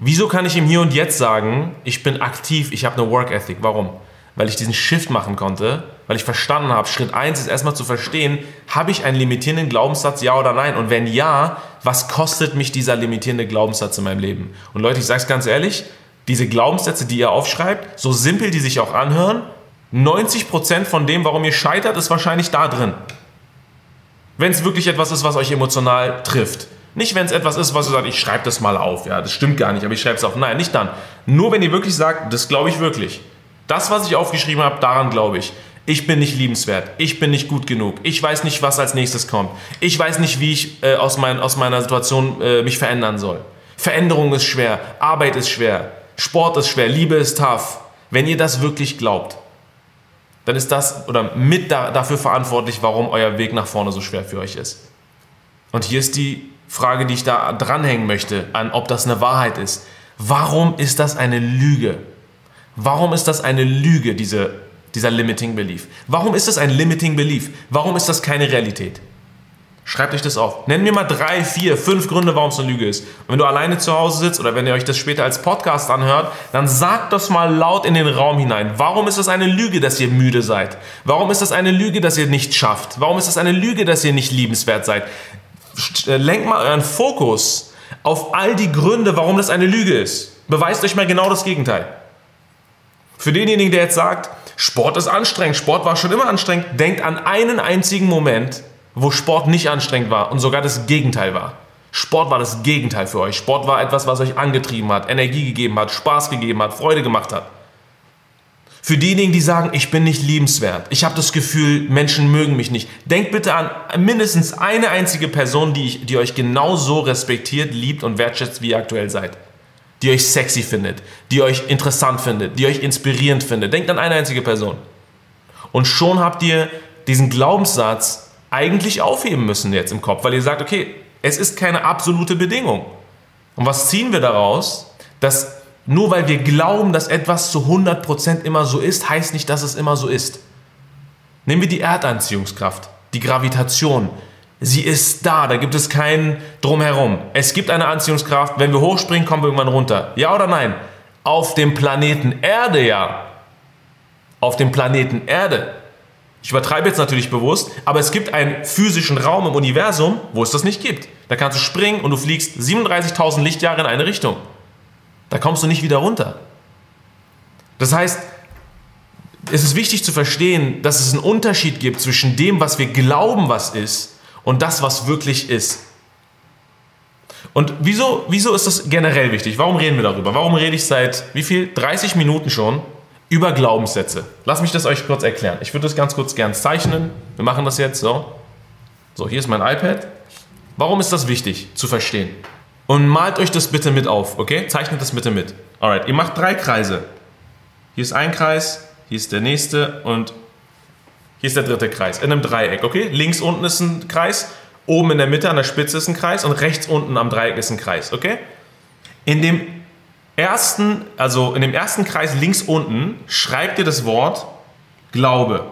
Wieso kann ich im Hier und Jetzt sagen, ich bin aktiv, ich habe eine Work Ethic? Warum? weil ich diesen Shift machen konnte, weil ich verstanden habe, Schritt 1 ist erstmal zu verstehen, habe ich einen limitierenden Glaubenssatz, ja oder nein? Und wenn ja, was kostet mich dieser limitierende Glaubenssatz in meinem Leben? Und Leute, ich sage es ganz ehrlich, diese Glaubenssätze, die ihr aufschreibt, so simpel die sich auch anhören, 90% von dem, warum ihr scheitert, ist wahrscheinlich da drin. Wenn es wirklich etwas ist, was euch emotional trifft. Nicht, wenn es etwas ist, was ihr sagt, ich schreibe das mal auf. Ja, das stimmt gar nicht, aber ich schreibe es auf. Nein, nicht dann. Nur wenn ihr wirklich sagt, das glaube ich wirklich. Das, was ich aufgeschrieben habe, daran glaube ich. Ich bin nicht liebenswert. Ich bin nicht gut genug. Ich weiß nicht, was als nächstes kommt. Ich weiß nicht, wie ich äh, aus, mein, aus, meiner Situation äh, mich verändern soll. Veränderung ist schwer. Arbeit ist schwer. Sport ist schwer. Liebe ist tough. Wenn ihr das wirklich glaubt, dann ist das oder mit da, dafür verantwortlich, warum euer Weg nach vorne so schwer für euch ist. Und hier ist die Frage, die ich da dranhängen möchte, an ob das eine Wahrheit ist. Warum ist das eine Lüge? Warum ist das eine Lüge, diese, dieser Limiting Belief? Warum ist das ein Limiting Belief? Warum ist das keine Realität? Schreibt euch das auf. Nenn mir mal drei, vier, fünf Gründe, warum es eine Lüge ist. Und wenn du alleine zu Hause sitzt oder wenn ihr euch das später als Podcast anhört, dann sagt das mal laut in den Raum hinein. Warum ist es eine Lüge, dass ihr müde seid? Warum ist es eine Lüge, dass ihr nicht schafft? Warum ist es eine Lüge, dass ihr nicht liebenswert seid? Äh, lenkt mal euren Fokus auf all die Gründe, warum das eine Lüge ist. Beweist euch mal genau das Gegenteil. Für denjenigen, der jetzt sagt, Sport ist anstrengend, Sport war schon immer anstrengend, denkt an einen einzigen Moment, wo Sport nicht anstrengend war und sogar das Gegenteil war. Sport war das Gegenteil für euch. Sport war etwas, was euch angetrieben hat, Energie gegeben hat, Spaß gegeben hat, Freude gemacht hat. Für diejenigen, die sagen, ich bin nicht liebenswert, ich habe das Gefühl, Menschen mögen mich nicht, denkt bitte an mindestens eine einzige Person, die, ich, die euch genauso respektiert, liebt und wertschätzt, wie ihr aktuell seid die euch sexy findet, die euch interessant findet, die euch inspirierend findet. Denkt an eine einzige Person. Und schon habt ihr diesen Glaubenssatz eigentlich aufheben müssen jetzt im Kopf, weil ihr sagt, okay, es ist keine absolute Bedingung. Und was ziehen wir daraus? Dass nur weil wir glauben, dass etwas zu 100% immer so ist, heißt nicht, dass es immer so ist. Nehmen wir die Erdanziehungskraft, die Gravitation, Sie ist da, da gibt es kein Drumherum. Es gibt eine Anziehungskraft, wenn wir hochspringen, kommen wir irgendwann runter. Ja oder nein? Auf dem Planeten Erde ja. Auf dem Planeten Erde. Ich übertreibe jetzt natürlich bewusst, aber es gibt einen physischen Raum im Universum, wo es das nicht gibt. Da kannst du springen und du fliegst 37.000 Lichtjahre in eine Richtung. Da kommst du nicht wieder runter. Das heißt, es ist wichtig zu verstehen, dass es einen Unterschied gibt zwischen dem, was wir glauben, was ist, und das, was wirklich ist. Und wieso, wieso ist das generell wichtig? Warum reden wir darüber? Warum rede ich seit wie viel? 30 Minuten schon über Glaubenssätze. Lass mich das euch kurz erklären. Ich würde das ganz kurz gern zeichnen. Wir machen das jetzt so. So, hier ist mein iPad. Warum ist das wichtig zu verstehen? Und malt euch das bitte mit auf, okay? Zeichnet das bitte mit. Alright, ihr macht drei Kreise. Hier ist ein Kreis, hier ist der nächste und hier ist der dritte Kreis in einem Dreieck, okay? Links unten ist ein Kreis, oben in der Mitte an der Spitze ist ein Kreis und rechts unten am Dreieck ist ein Kreis, okay? In dem ersten, also in dem ersten Kreis links unten schreibt ihr das Wort Glaube.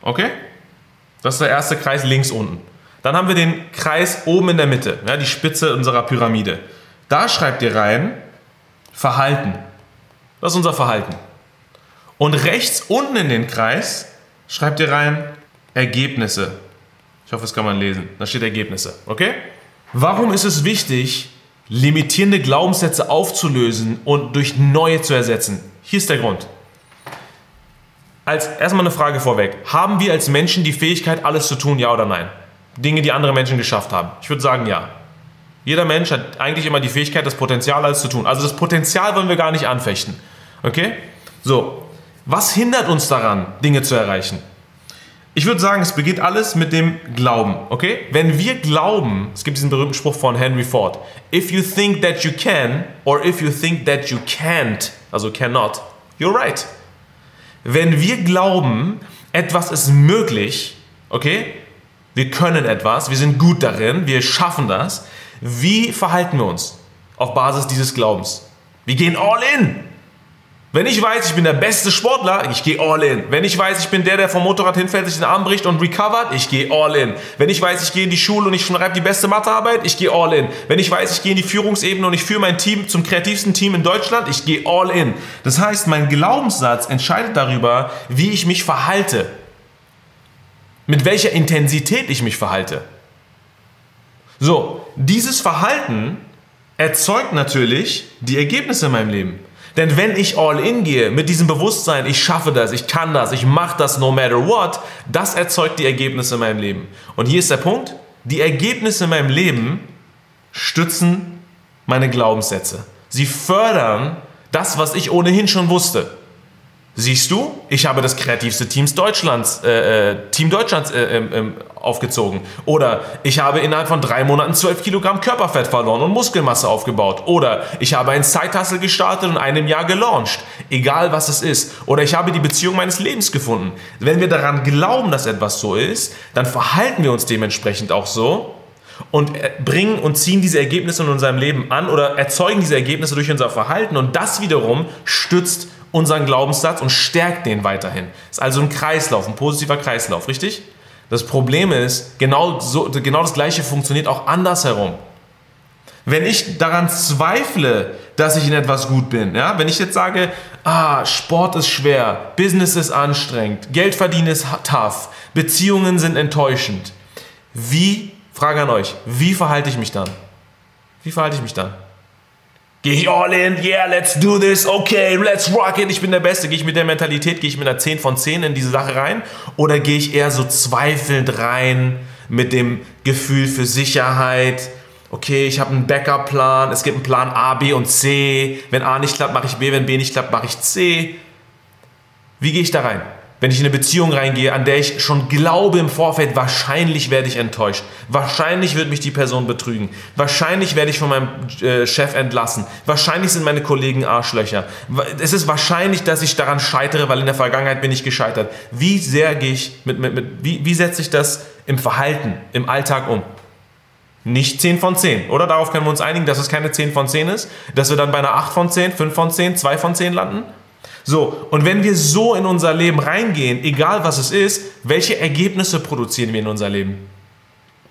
Okay? Das ist der erste Kreis links unten. Dann haben wir den Kreis oben in der Mitte, ja, die Spitze unserer Pyramide. Da schreibt ihr rein Verhalten. Das ist unser Verhalten. Und rechts unten in den Kreis schreibt ihr rein Ergebnisse. Ich hoffe, das kann man lesen. Da steht Ergebnisse, okay? Warum ist es wichtig, limitierende Glaubenssätze aufzulösen und durch neue zu ersetzen? Hier ist der Grund. Als erstmal eine Frage vorweg. Haben wir als Menschen die Fähigkeit, alles zu tun, ja oder nein? Dinge, die andere Menschen geschafft haben. Ich würde sagen, ja. Jeder Mensch hat eigentlich immer die Fähigkeit, das Potenzial alles zu tun. Also das Potenzial wollen wir gar nicht anfechten. Okay? So, was hindert uns daran, Dinge zu erreichen? Ich würde sagen, es beginnt alles mit dem Glauben, okay? Wenn wir glauben, es gibt diesen berühmten Spruch von Henry Ford, if you think that you can or if you think that you can't, also cannot, you're right. Wenn wir glauben, etwas ist möglich, okay? Wir können etwas, wir sind gut darin, wir schaffen das. Wie verhalten wir uns auf Basis dieses Glaubens? Wir gehen all in. Wenn ich weiß, ich bin der beste Sportler, ich gehe all in. Wenn ich weiß, ich bin der, der vom Motorrad hinfällt, sich den Arm bricht und recovert, ich gehe all in. Wenn ich weiß, ich gehe in die Schule und ich schreibe die beste Mathearbeit, ich gehe all in. Wenn ich weiß, ich gehe in die Führungsebene und ich führe mein Team zum kreativsten Team in Deutschland, ich gehe all in. Das heißt, mein Glaubenssatz entscheidet darüber, wie ich mich verhalte. Mit welcher Intensität ich mich verhalte. So, dieses Verhalten erzeugt natürlich die Ergebnisse in meinem Leben. Denn wenn ich all in gehe mit diesem Bewusstsein, ich schaffe das, ich kann das, ich mache das no matter what, das erzeugt die Ergebnisse in meinem Leben. Und hier ist der Punkt, die Ergebnisse in meinem Leben stützen meine Glaubenssätze. Sie fördern das, was ich ohnehin schon wusste. Siehst du, ich habe das kreativste Teams Deutschlands, äh, äh Team Deutschlands äh, äh, aufgezogen. Oder ich habe innerhalb von drei Monaten 12 Kilogramm Körperfett verloren und Muskelmasse aufgebaut. Oder ich habe einen Side-Hustle gestartet und einem Jahr gelauncht. Egal was es ist. Oder ich habe die Beziehung meines Lebens gefunden. Wenn wir daran glauben, dass etwas so ist, dann verhalten wir uns dementsprechend auch so und äh, bringen und ziehen diese Ergebnisse in unserem Leben an oder erzeugen diese Ergebnisse durch unser Verhalten und das wiederum stützt unseren Glaubenssatz und stärkt den weiterhin. Ist also ein Kreislauf, ein positiver Kreislauf, richtig? Das Problem ist, genau, so, genau das Gleiche funktioniert auch andersherum. Wenn ich daran zweifle, dass ich in etwas gut bin, ja, wenn ich jetzt sage, ah, Sport ist schwer, Business ist anstrengend, Geld verdienen ist tough, Beziehungen sind enttäuschend, wie, Frage an euch, wie verhalte ich mich dann? Wie verhalte ich mich dann? Gehe ich all in, yeah, let's do this, okay, let's rock it, ich bin der Beste. Gehe ich mit der Mentalität, gehe ich mit einer 10 von 10 in diese Sache rein? Oder gehe ich eher so zweifelnd rein mit dem Gefühl für Sicherheit? Okay, ich habe einen Backup-Plan, es gibt einen Plan A, B und C. Wenn A nicht klappt, mache ich B, wenn B nicht klappt, mache ich C. Wie gehe ich da rein? Wenn ich in eine Beziehung reingehe, an der ich schon glaube im Vorfeld, wahrscheinlich werde ich enttäuscht. Wahrscheinlich wird mich die Person betrügen. Wahrscheinlich werde ich von meinem äh, Chef entlassen. Wahrscheinlich sind meine Kollegen Arschlöcher. Es ist wahrscheinlich, dass ich daran scheitere, weil in der Vergangenheit bin ich gescheitert. Wie sehr gehe ich mit, mit, mit wie, wie setze ich das im Verhalten, im Alltag um? Nicht 10 von 10, oder? Darauf können wir uns einigen, dass es keine 10 von 10 ist, dass wir dann bei einer 8 von 10, 5 von 10, 2 von 10 landen. So, und wenn wir so in unser Leben reingehen, egal was es ist, welche Ergebnisse produzieren wir in unser Leben?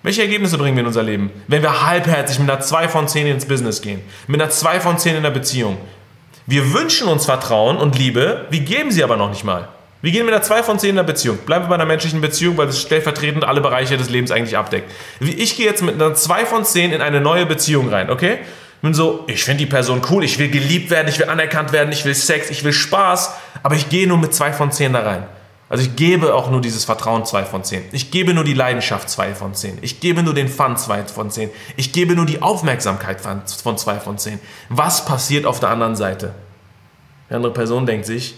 Welche Ergebnisse bringen wir in unser Leben? Wenn wir halbherzig mit einer 2 von 10 ins Business gehen, mit einer 2 von 10 in der Beziehung. Wir wünschen uns Vertrauen und Liebe, wir geben sie aber noch nicht mal. Wir gehen mit einer 2 von 10 in der Beziehung. Bleiben wir bei einer menschlichen Beziehung, weil das stellvertretend alle Bereiche des Lebens eigentlich abdeckt. Ich gehe jetzt mit einer 2 von 10 in eine neue Beziehung rein, okay? Bin so, ich finde die Person cool, ich will geliebt werden, ich will anerkannt werden, ich will Sex, ich will Spaß, aber ich gehe nur mit zwei von zehn da rein. Also ich gebe auch nur dieses Vertrauen zwei von zehn. Ich gebe nur die Leidenschaft zwei von zehn. Ich gebe nur den Fun zwei von zehn. Ich gebe nur die Aufmerksamkeit von zwei von zehn. Was passiert auf der anderen Seite? Die andere Person denkt sich,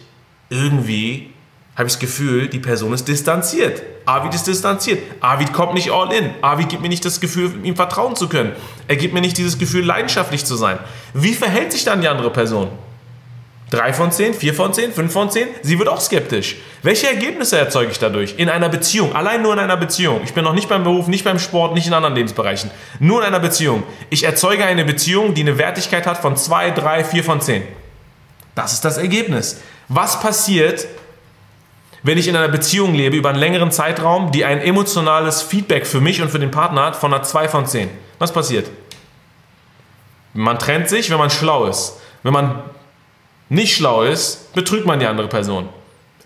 irgendwie habe ich das Gefühl, die Person ist distanziert. Arvid ist distanziert. Arvid kommt nicht all in. Arvid gibt mir nicht das Gefühl, ihm vertrauen zu können. Er gibt mir nicht dieses Gefühl, leidenschaftlich zu sein. Wie verhält sich dann die andere Person? Drei von zehn, vier von zehn, fünf von zehn? Sie wird auch skeptisch. Welche Ergebnisse erzeuge ich dadurch? In einer Beziehung, allein nur in einer Beziehung. Ich bin noch nicht beim Beruf, nicht beim Sport, nicht in anderen Lebensbereichen. Nur in einer Beziehung. Ich erzeuge eine Beziehung, die eine Wertigkeit hat von zwei, drei, vier von zehn. Das ist das Ergebnis. Was passiert, wenn ich in einer Beziehung lebe über einen längeren Zeitraum, die ein emotionales Feedback für mich und für den Partner hat von einer 2 von 10. Was passiert? Man trennt sich, wenn man schlau ist. Wenn man nicht schlau ist, betrügt man die andere Person.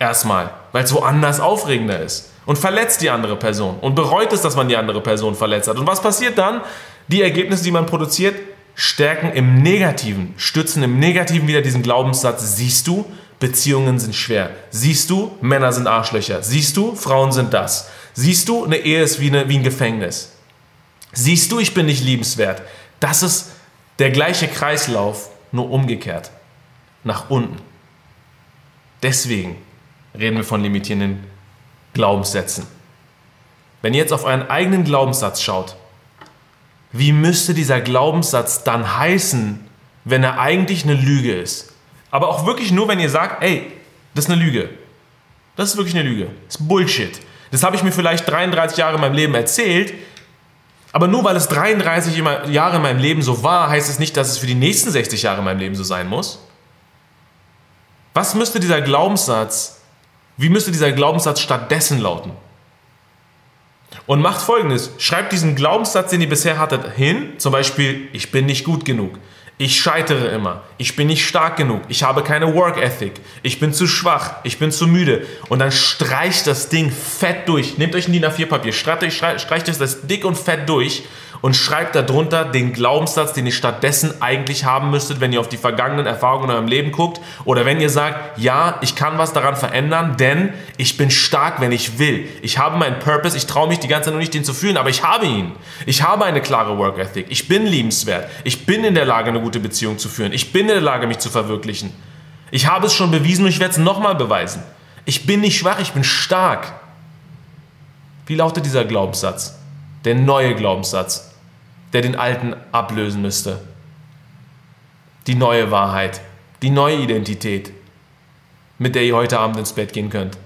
Erstmal, weil es woanders aufregender ist. Und verletzt die andere Person. Und bereut es, dass man die andere Person verletzt hat. Und was passiert dann? Die Ergebnisse, die man produziert, stärken im Negativen, stützen im Negativen wieder diesen Glaubenssatz, siehst du, Beziehungen sind schwer. Siehst du, Männer sind Arschlöcher. Siehst du, Frauen sind das. Siehst du, eine Ehe ist wie, eine, wie ein Gefängnis. Siehst du, ich bin nicht liebenswert. Das ist der gleiche Kreislauf, nur umgekehrt. Nach unten. Deswegen reden wir von limitierenden Glaubenssätzen. Wenn ihr jetzt auf euren eigenen Glaubenssatz schaut, wie müsste dieser Glaubenssatz dann heißen, wenn er eigentlich eine Lüge ist? Aber auch wirklich nur, wenn ihr sagt, ey, das ist eine Lüge. Das ist wirklich eine Lüge. Das ist Bullshit. Das habe ich mir vielleicht 33 Jahre in meinem Leben erzählt. Aber nur weil es 33 Jahre in meinem Leben so war, heißt es nicht, dass es für die nächsten 60 Jahre in meinem Leben so sein muss. Was müsste dieser Glaubenssatz, wie müsste dieser Glaubenssatz stattdessen lauten? Und macht folgendes: Schreibt diesen Glaubenssatz, den ihr bisher hattet, hin. Zum Beispiel, ich bin nicht gut genug. Ich scheitere immer. Ich bin nicht stark genug. Ich habe keine Work Ethic. Ich bin zu schwach. Ich bin zu müde. Und dann streicht das Ding fett durch. Nehmt euch ein DIN A4-Papier, streicht, euch, streicht euch das dick und fett durch und schreibt darunter den Glaubenssatz, den ihr stattdessen eigentlich haben müsstet, wenn ihr auf die vergangenen Erfahrungen in eurem Leben guckt oder wenn ihr sagt, ja, ich kann was daran verändern, denn ich bin stark, wenn ich will. Ich habe meinen Purpose, ich traue mich die ganze Zeit nur nicht, den zu fühlen, aber ich habe ihn. Ich habe eine klare Work Ethic. Ich bin liebenswert. Ich bin in der Lage, eine gute Beziehung zu führen. Ich bin in der Lage, mich zu verwirklichen. Ich habe es schon bewiesen und ich werde es nochmal beweisen. Ich bin nicht schwach, ich bin stark. Wie lautet dieser Glaubenssatz? Der neue Glaubenssatz der den alten ablösen müsste. Die neue Wahrheit, die neue Identität, mit der ihr heute Abend ins Bett gehen könnt.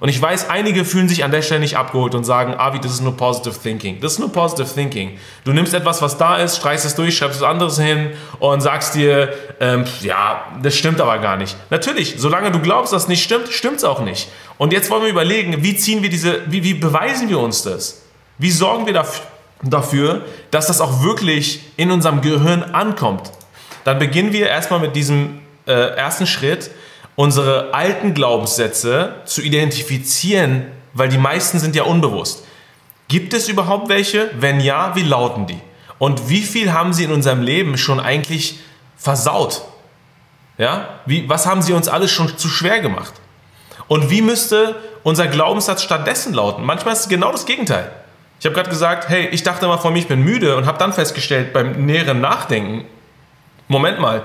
Und ich weiß, einige fühlen sich an der Stelle nicht abgeholt und sagen, Avi, das ist nur Positive Thinking. Das ist nur Positive Thinking. Du nimmst etwas, was da ist, streichst es durch, schreibst was anderes hin und sagst dir, ähm, ja, das stimmt aber gar nicht. Natürlich, solange du glaubst, dass es nicht stimmt, stimmt es auch nicht. Und jetzt wollen wir überlegen, wie ziehen wir diese, wie, wie beweisen wir uns das? Wie sorgen wir dafür, dafür, dass das auch wirklich in unserem Gehirn ankommt. Dann beginnen wir erstmal mit diesem äh, ersten Schritt, unsere alten Glaubenssätze zu identifizieren, weil die meisten sind ja unbewusst. Gibt es überhaupt welche? Wenn ja, wie lauten die? Und wie viel haben sie in unserem Leben schon eigentlich versaut? Ja? Wie, was haben sie uns alles schon zu schwer gemacht? Und wie müsste unser Glaubenssatz stattdessen lauten? Manchmal ist es genau das Gegenteil. Ich habe gerade gesagt, hey, ich dachte mal von mir, ich bin müde und habe dann festgestellt beim näheren Nachdenken, Moment mal,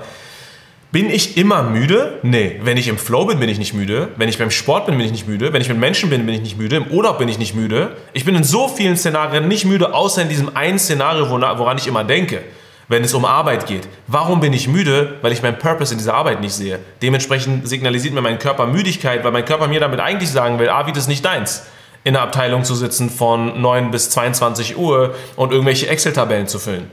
bin ich immer müde? Nee. Wenn ich im Flow bin, bin ich nicht müde. Wenn ich beim Sport bin, bin ich nicht müde. Wenn ich mit Menschen bin, bin ich nicht müde. Im Urlaub bin ich nicht müde. Ich bin in so vielen Szenarien nicht müde, außer in diesem einen Szenario, woran ich immer denke, wenn es um Arbeit geht. Warum bin ich müde? Weil ich meinen Purpose in dieser Arbeit nicht sehe. Dementsprechend signalisiert mir mein Körper Müdigkeit, weil mein Körper mir damit eigentlich sagen will, ah, das ist nicht deins in der Abteilung zu sitzen von 9 bis 22 Uhr und irgendwelche Excel-Tabellen zu füllen.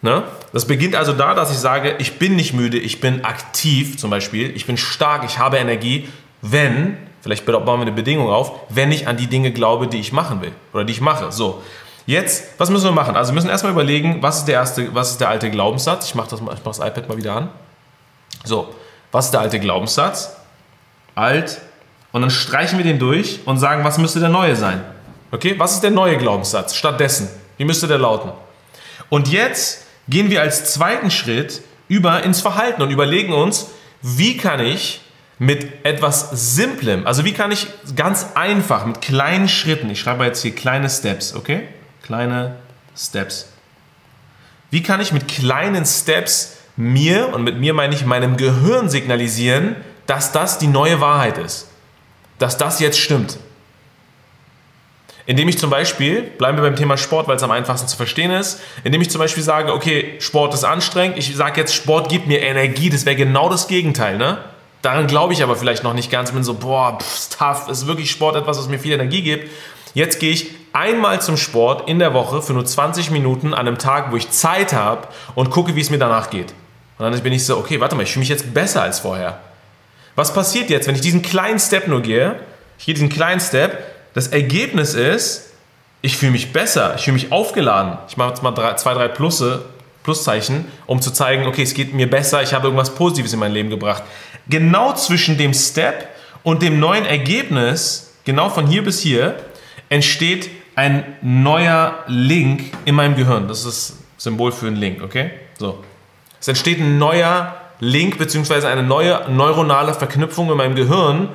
Ne? Das beginnt also da, dass ich sage, ich bin nicht müde, ich bin aktiv zum Beispiel, ich bin stark, ich habe Energie, wenn, vielleicht bauen wir eine Bedingung auf, wenn ich an die Dinge glaube, die ich machen will oder die ich mache. So, jetzt, was müssen wir machen? Also wir müssen erstmal überlegen, was ist der, erste, was ist der alte Glaubenssatz? Ich mache das, mach das iPad mal wieder an. So, was ist der alte Glaubenssatz? Alt und dann streichen wir den durch und sagen, was müsste der neue sein? Okay, was ist der neue Glaubenssatz stattdessen? Wie müsste der lauten? Und jetzt gehen wir als zweiten Schritt über ins Verhalten und überlegen uns, wie kann ich mit etwas Simplem, also wie kann ich ganz einfach mit kleinen Schritten, ich schreibe jetzt hier kleine Steps, okay? Kleine Steps. Wie kann ich mit kleinen Steps mir, und mit mir meine ich meinem Gehirn signalisieren, dass das die neue Wahrheit ist? Dass das jetzt stimmt. Indem ich zum Beispiel, bleiben wir beim Thema Sport, weil es am einfachsten zu verstehen ist, indem ich zum Beispiel sage, okay, Sport ist anstrengend, ich sage jetzt, Sport gibt mir Energie, das wäre genau das Gegenteil, ne? Daran glaube ich aber vielleicht noch nicht ganz, bin so, boah, pff, tough, ist wirklich Sport etwas, was mir viel Energie gibt. Jetzt gehe ich einmal zum Sport in der Woche für nur 20 Minuten an einem Tag, wo ich Zeit habe und gucke, wie es mir danach geht. Und dann bin ich so, okay, warte mal, ich fühle mich jetzt besser als vorher. Was passiert jetzt, wenn ich diesen kleinen Step nur gehe? Ich gehe diesen kleinen Step. Das Ergebnis ist, ich fühle mich besser, ich fühle mich aufgeladen. Ich mache jetzt mal drei, zwei, drei Plusse, Pluszeichen, um zu zeigen, okay, es geht mir besser, ich habe irgendwas Positives in mein Leben gebracht. Genau zwischen dem Step und dem neuen Ergebnis, genau von hier bis hier, entsteht ein neuer Link in meinem Gehirn. Das ist das Symbol für einen Link, okay? So. Es entsteht ein neuer Link bzw. eine neue neuronale Verknüpfung in meinem Gehirn,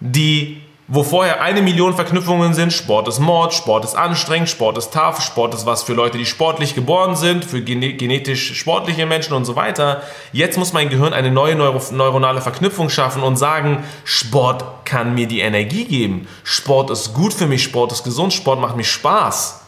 die wo vorher eine Million Verknüpfungen sind, Sport ist Mord, Sport ist anstrengend, Sport ist tough, Sport ist was für Leute, die sportlich geboren sind, für genetisch sportliche Menschen und so weiter. Jetzt muss mein Gehirn eine neue Neuro neuronale Verknüpfung schaffen und sagen, Sport kann mir die Energie geben, Sport ist gut für mich, Sport ist gesund, Sport macht mir Spaß.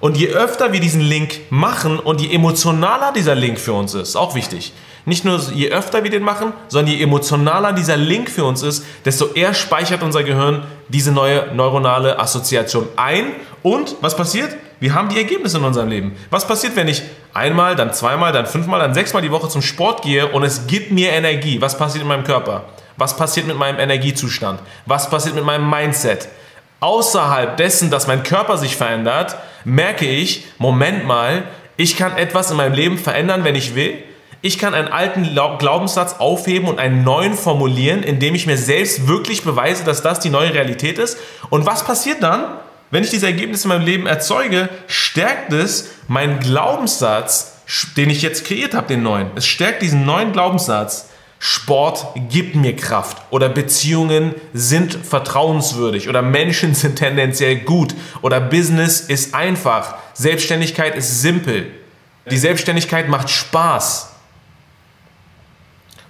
Und je öfter wir diesen Link machen und je emotionaler dieser Link für uns ist, auch wichtig, nicht nur je öfter wir den machen, sondern je emotionaler dieser Link für uns ist, desto eher speichert unser Gehirn diese neue neuronale Assoziation ein. Und was passiert? Wir haben die Ergebnisse in unserem Leben. Was passiert, wenn ich einmal, dann zweimal, dann fünfmal, dann sechsmal die Woche zum Sport gehe und es gibt mir Energie? Was passiert in meinem Körper? Was passiert mit meinem Energiezustand? Was passiert mit meinem Mindset? Außerhalb dessen, dass mein Körper sich verändert, merke ich, Moment mal, ich kann etwas in meinem Leben verändern, wenn ich will. Ich kann einen alten Glaubenssatz aufheben und einen neuen formulieren, indem ich mir selbst wirklich beweise, dass das die neue Realität ist. Und was passiert dann? Wenn ich diese Ergebnisse in meinem Leben erzeuge, stärkt es meinen Glaubenssatz, den ich jetzt kreiert habe, den neuen. Es stärkt diesen neuen Glaubenssatz. Sport gibt mir Kraft oder Beziehungen sind vertrauenswürdig oder Menschen sind tendenziell gut oder Business ist einfach, Selbstständigkeit ist simpel. Die Selbstständigkeit macht Spaß.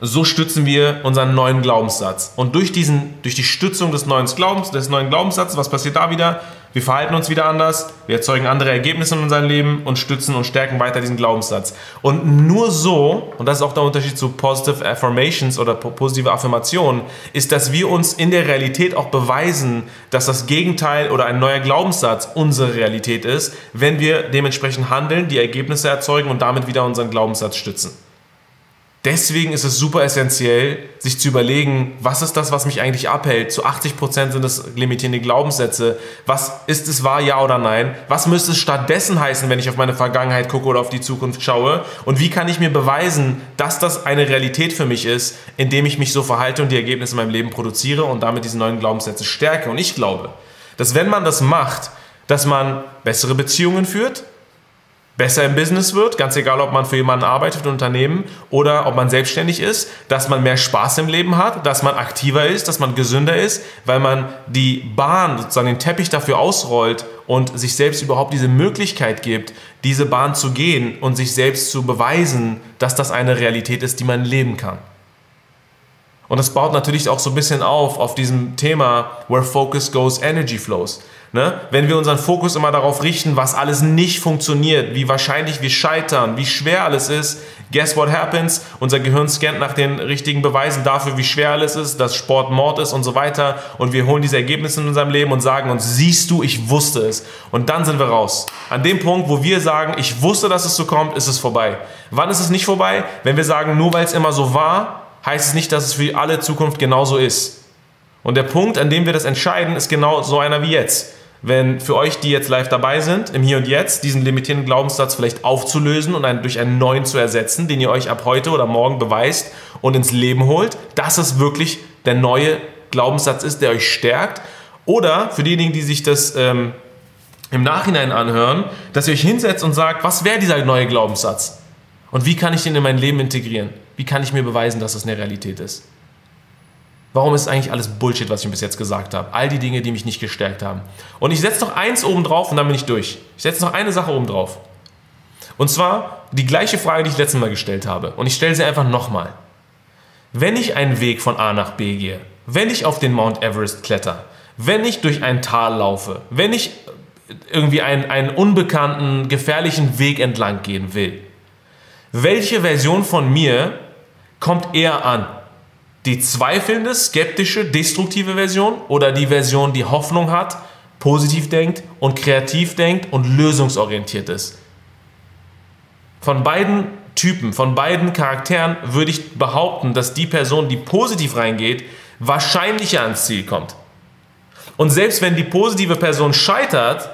So stützen wir unseren neuen Glaubenssatz. Und durch, diesen, durch die Stützung des neuen, Glaubens, des neuen Glaubenssatzes, was passiert da wieder? Wir verhalten uns wieder anders, wir erzeugen andere Ergebnisse in unserem Leben und stützen und stärken weiter diesen Glaubenssatz. Und nur so, und das ist auch der Unterschied zu Positive Affirmations oder positive Affirmationen, ist, dass wir uns in der Realität auch beweisen, dass das Gegenteil oder ein neuer Glaubenssatz unsere Realität ist, wenn wir dementsprechend handeln, die Ergebnisse erzeugen und damit wieder unseren Glaubenssatz stützen. Deswegen ist es super essentiell, sich zu überlegen, was ist das, was mich eigentlich abhält. Zu 80% sind es limitierende Glaubenssätze. Was ist es wahr, ja oder nein? Was müsste es stattdessen heißen, wenn ich auf meine Vergangenheit gucke oder auf die Zukunft schaue? Und wie kann ich mir beweisen, dass das eine Realität für mich ist, indem ich mich so verhalte und die Ergebnisse in meinem Leben produziere und damit diese neuen Glaubenssätze stärke? Und ich glaube, dass wenn man das macht, dass man bessere Beziehungen führt, besser im Business wird, ganz egal, ob man für jemanden arbeitet, ein Unternehmen oder ob man selbstständig ist, dass man mehr Spaß im Leben hat, dass man aktiver ist, dass man gesünder ist, weil man die Bahn, sozusagen den Teppich dafür ausrollt und sich selbst überhaupt diese Möglichkeit gibt, diese Bahn zu gehen und sich selbst zu beweisen, dass das eine Realität ist, die man leben kann. Und das baut natürlich auch so ein bisschen auf, auf diesem Thema, where focus goes, energy flows. Ne? Wenn wir unseren Fokus immer darauf richten, was alles nicht funktioniert, wie wahrscheinlich wir scheitern, wie schwer alles ist, guess what happens? Unser Gehirn scannt nach den richtigen Beweisen dafür, wie schwer alles ist, dass Sport Mord ist und so weiter. Und wir holen diese Ergebnisse in unserem Leben und sagen uns, siehst du, ich wusste es. Und dann sind wir raus. An dem Punkt, wo wir sagen, ich wusste, dass es so kommt, ist es vorbei. Wann ist es nicht vorbei? Wenn wir sagen, nur weil es immer so war, heißt es nicht, dass es für alle Zukunft genauso ist. Und der Punkt, an dem wir das entscheiden, ist genau so einer wie jetzt. Wenn für euch, die jetzt live dabei sind, im Hier und Jetzt, diesen limitierenden Glaubenssatz vielleicht aufzulösen und einen, durch einen neuen zu ersetzen, den ihr euch ab heute oder morgen beweist und ins Leben holt, dass es wirklich der neue Glaubenssatz ist, der euch stärkt. Oder für diejenigen, die sich das ähm, im Nachhinein anhören, dass ihr euch hinsetzt und sagt, was wäre dieser neue Glaubenssatz? Und wie kann ich den in mein Leben integrieren? Wie kann ich mir beweisen, dass das eine Realität ist? Warum ist eigentlich alles Bullshit, was ich bis jetzt gesagt habe? All die Dinge, die mich nicht gestärkt haben. Und ich setze noch eins oben drauf und dann bin ich durch. Ich setze noch eine Sache oben drauf. Und zwar die gleiche Frage, die ich letztes Mal gestellt habe. Und ich stelle sie einfach nochmal. Wenn ich einen Weg von A nach B gehe, wenn ich auf den Mount Everest kletter, wenn ich durch ein Tal laufe, wenn ich irgendwie einen, einen unbekannten, gefährlichen Weg entlang gehen will, welche Version von mir kommt eher an? Die zweifelnde, skeptische, destruktive Version oder die Version, die Hoffnung hat, positiv denkt und kreativ denkt und lösungsorientiert ist? Von beiden Typen, von beiden Charakteren würde ich behaupten, dass die Person, die positiv reingeht, wahrscheinlicher ans Ziel kommt. Und selbst wenn die positive Person scheitert,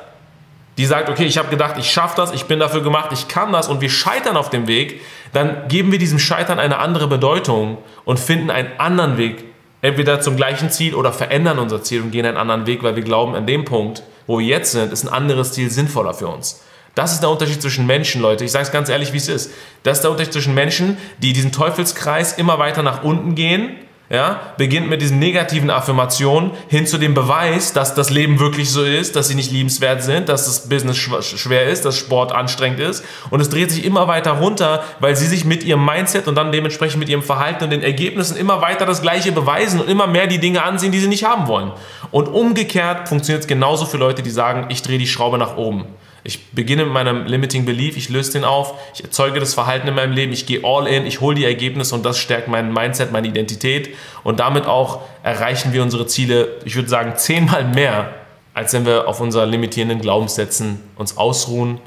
die sagt, okay, ich habe gedacht, ich schaffe das, ich bin dafür gemacht, ich kann das und wir scheitern auf dem Weg, dann geben wir diesem Scheitern eine andere Bedeutung und finden einen anderen Weg, entweder zum gleichen Ziel oder verändern unser Ziel und gehen einen anderen Weg, weil wir glauben, an dem Punkt, wo wir jetzt sind, ist ein anderes Ziel sinnvoller für uns. Das ist der Unterschied zwischen Menschen, Leute. Ich sage es ganz ehrlich, wie es ist. Das ist der Unterschied zwischen Menschen, die diesen Teufelskreis immer weiter nach unten gehen, ja, beginnt mit diesen negativen Affirmationen hin zu dem Beweis, dass das Leben wirklich so ist, dass sie nicht liebenswert sind, dass das Business schwer ist, dass Sport anstrengend ist. Und es dreht sich immer weiter runter, weil sie sich mit ihrem Mindset und dann dementsprechend mit ihrem Verhalten und den Ergebnissen immer weiter das Gleiche beweisen und immer mehr die Dinge ansehen, die sie nicht haben wollen. Und umgekehrt funktioniert es genauso für Leute, die sagen, ich drehe die Schraube nach oben. Ich beginne mit meinem Limiting Belief, ich löse den auf, ich erzeuge das Verhalten in meinem Leben, ich gehe all in, ich hole die Ergebnisse und das stärkt mein Mindset, meine Identität und damit auch erreichen wir unsere Ziele, ich würde sagen, zehnmal mehr, als wenn wir auf unseren limitierenden Glaubenssätzen uns ausruhen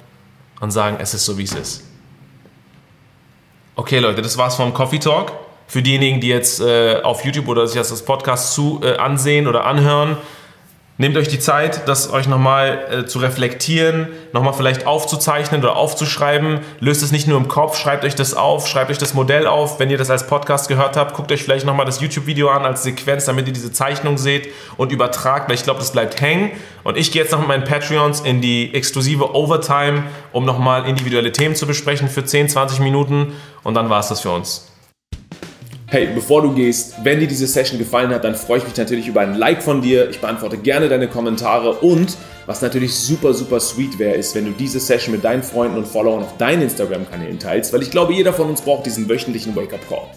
und sagen, es ist so, wie es ist. Okay, Leute, das war's vom Coffee Talk. Für diejenigen, die jetzt äh, auf YouTube oder sich das Podcast zu äh, ansehen oder anhören, Nehmt euch die Zeit, das euch nochmal äh, zu reflektieren, nochmal vielleicht aufzuzeichnen oder aufzuschreiben. Löst es nicht nur im Kopf, schreibt euch das auf, schreibt euch das Modell auf. Wenn ihr das als Podcast gehört habt, guckt euch vielleicht nochmal das YouTube-Video an als Sequenz, damit ihr diese Zeichnung seht und übertragt, weil ich glaube, das bleibt hängen. Und ich gehe jetzt noch mit meinen Patreons in die exklusive Overtime, um nochmal individuelle Themen zu besprechen für 10, 20 Minuten. Und dann war es das für uns. Hey, bevor du gehst, wenn dir diese Session gefallen hat, dann freue ich mich natürlich über ein Like von dir. Ich beantworte gerne deine Kommentare und was natürlich super, super sweet wäre, ist, wenn du diese Session mit deinen Freunden und Followern auf deinen Instagram-Kanälen teilst, weil ich glaube, jeder von uns braucht diesen wöchentlichen Wake-up-Call.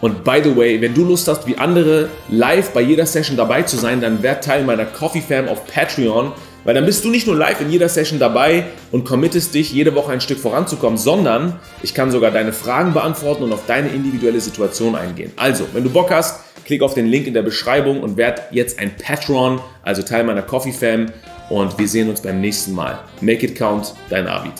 Und by the way, wenn du Lust hast, wie andere live bei jeder Session dabei zu sein, dann werd Teil meiner Coffee Fam auf Patreon. Weil dann bist du nicht nur live in jeder Session dabei und committest dich, jede Woche ein Stück voranzukommen, sondern ich kann sogar deine Fragen beantworten und auf deine individuelle Situation eingehen. Also, wenn du Bock hast, klick auf den Link in der Beschreibung und werd jetzt ein Patron, also Teil meiner Coffee Fam. Und wir sehen uns beim nächsten Mal. Make it count, dein Arvid.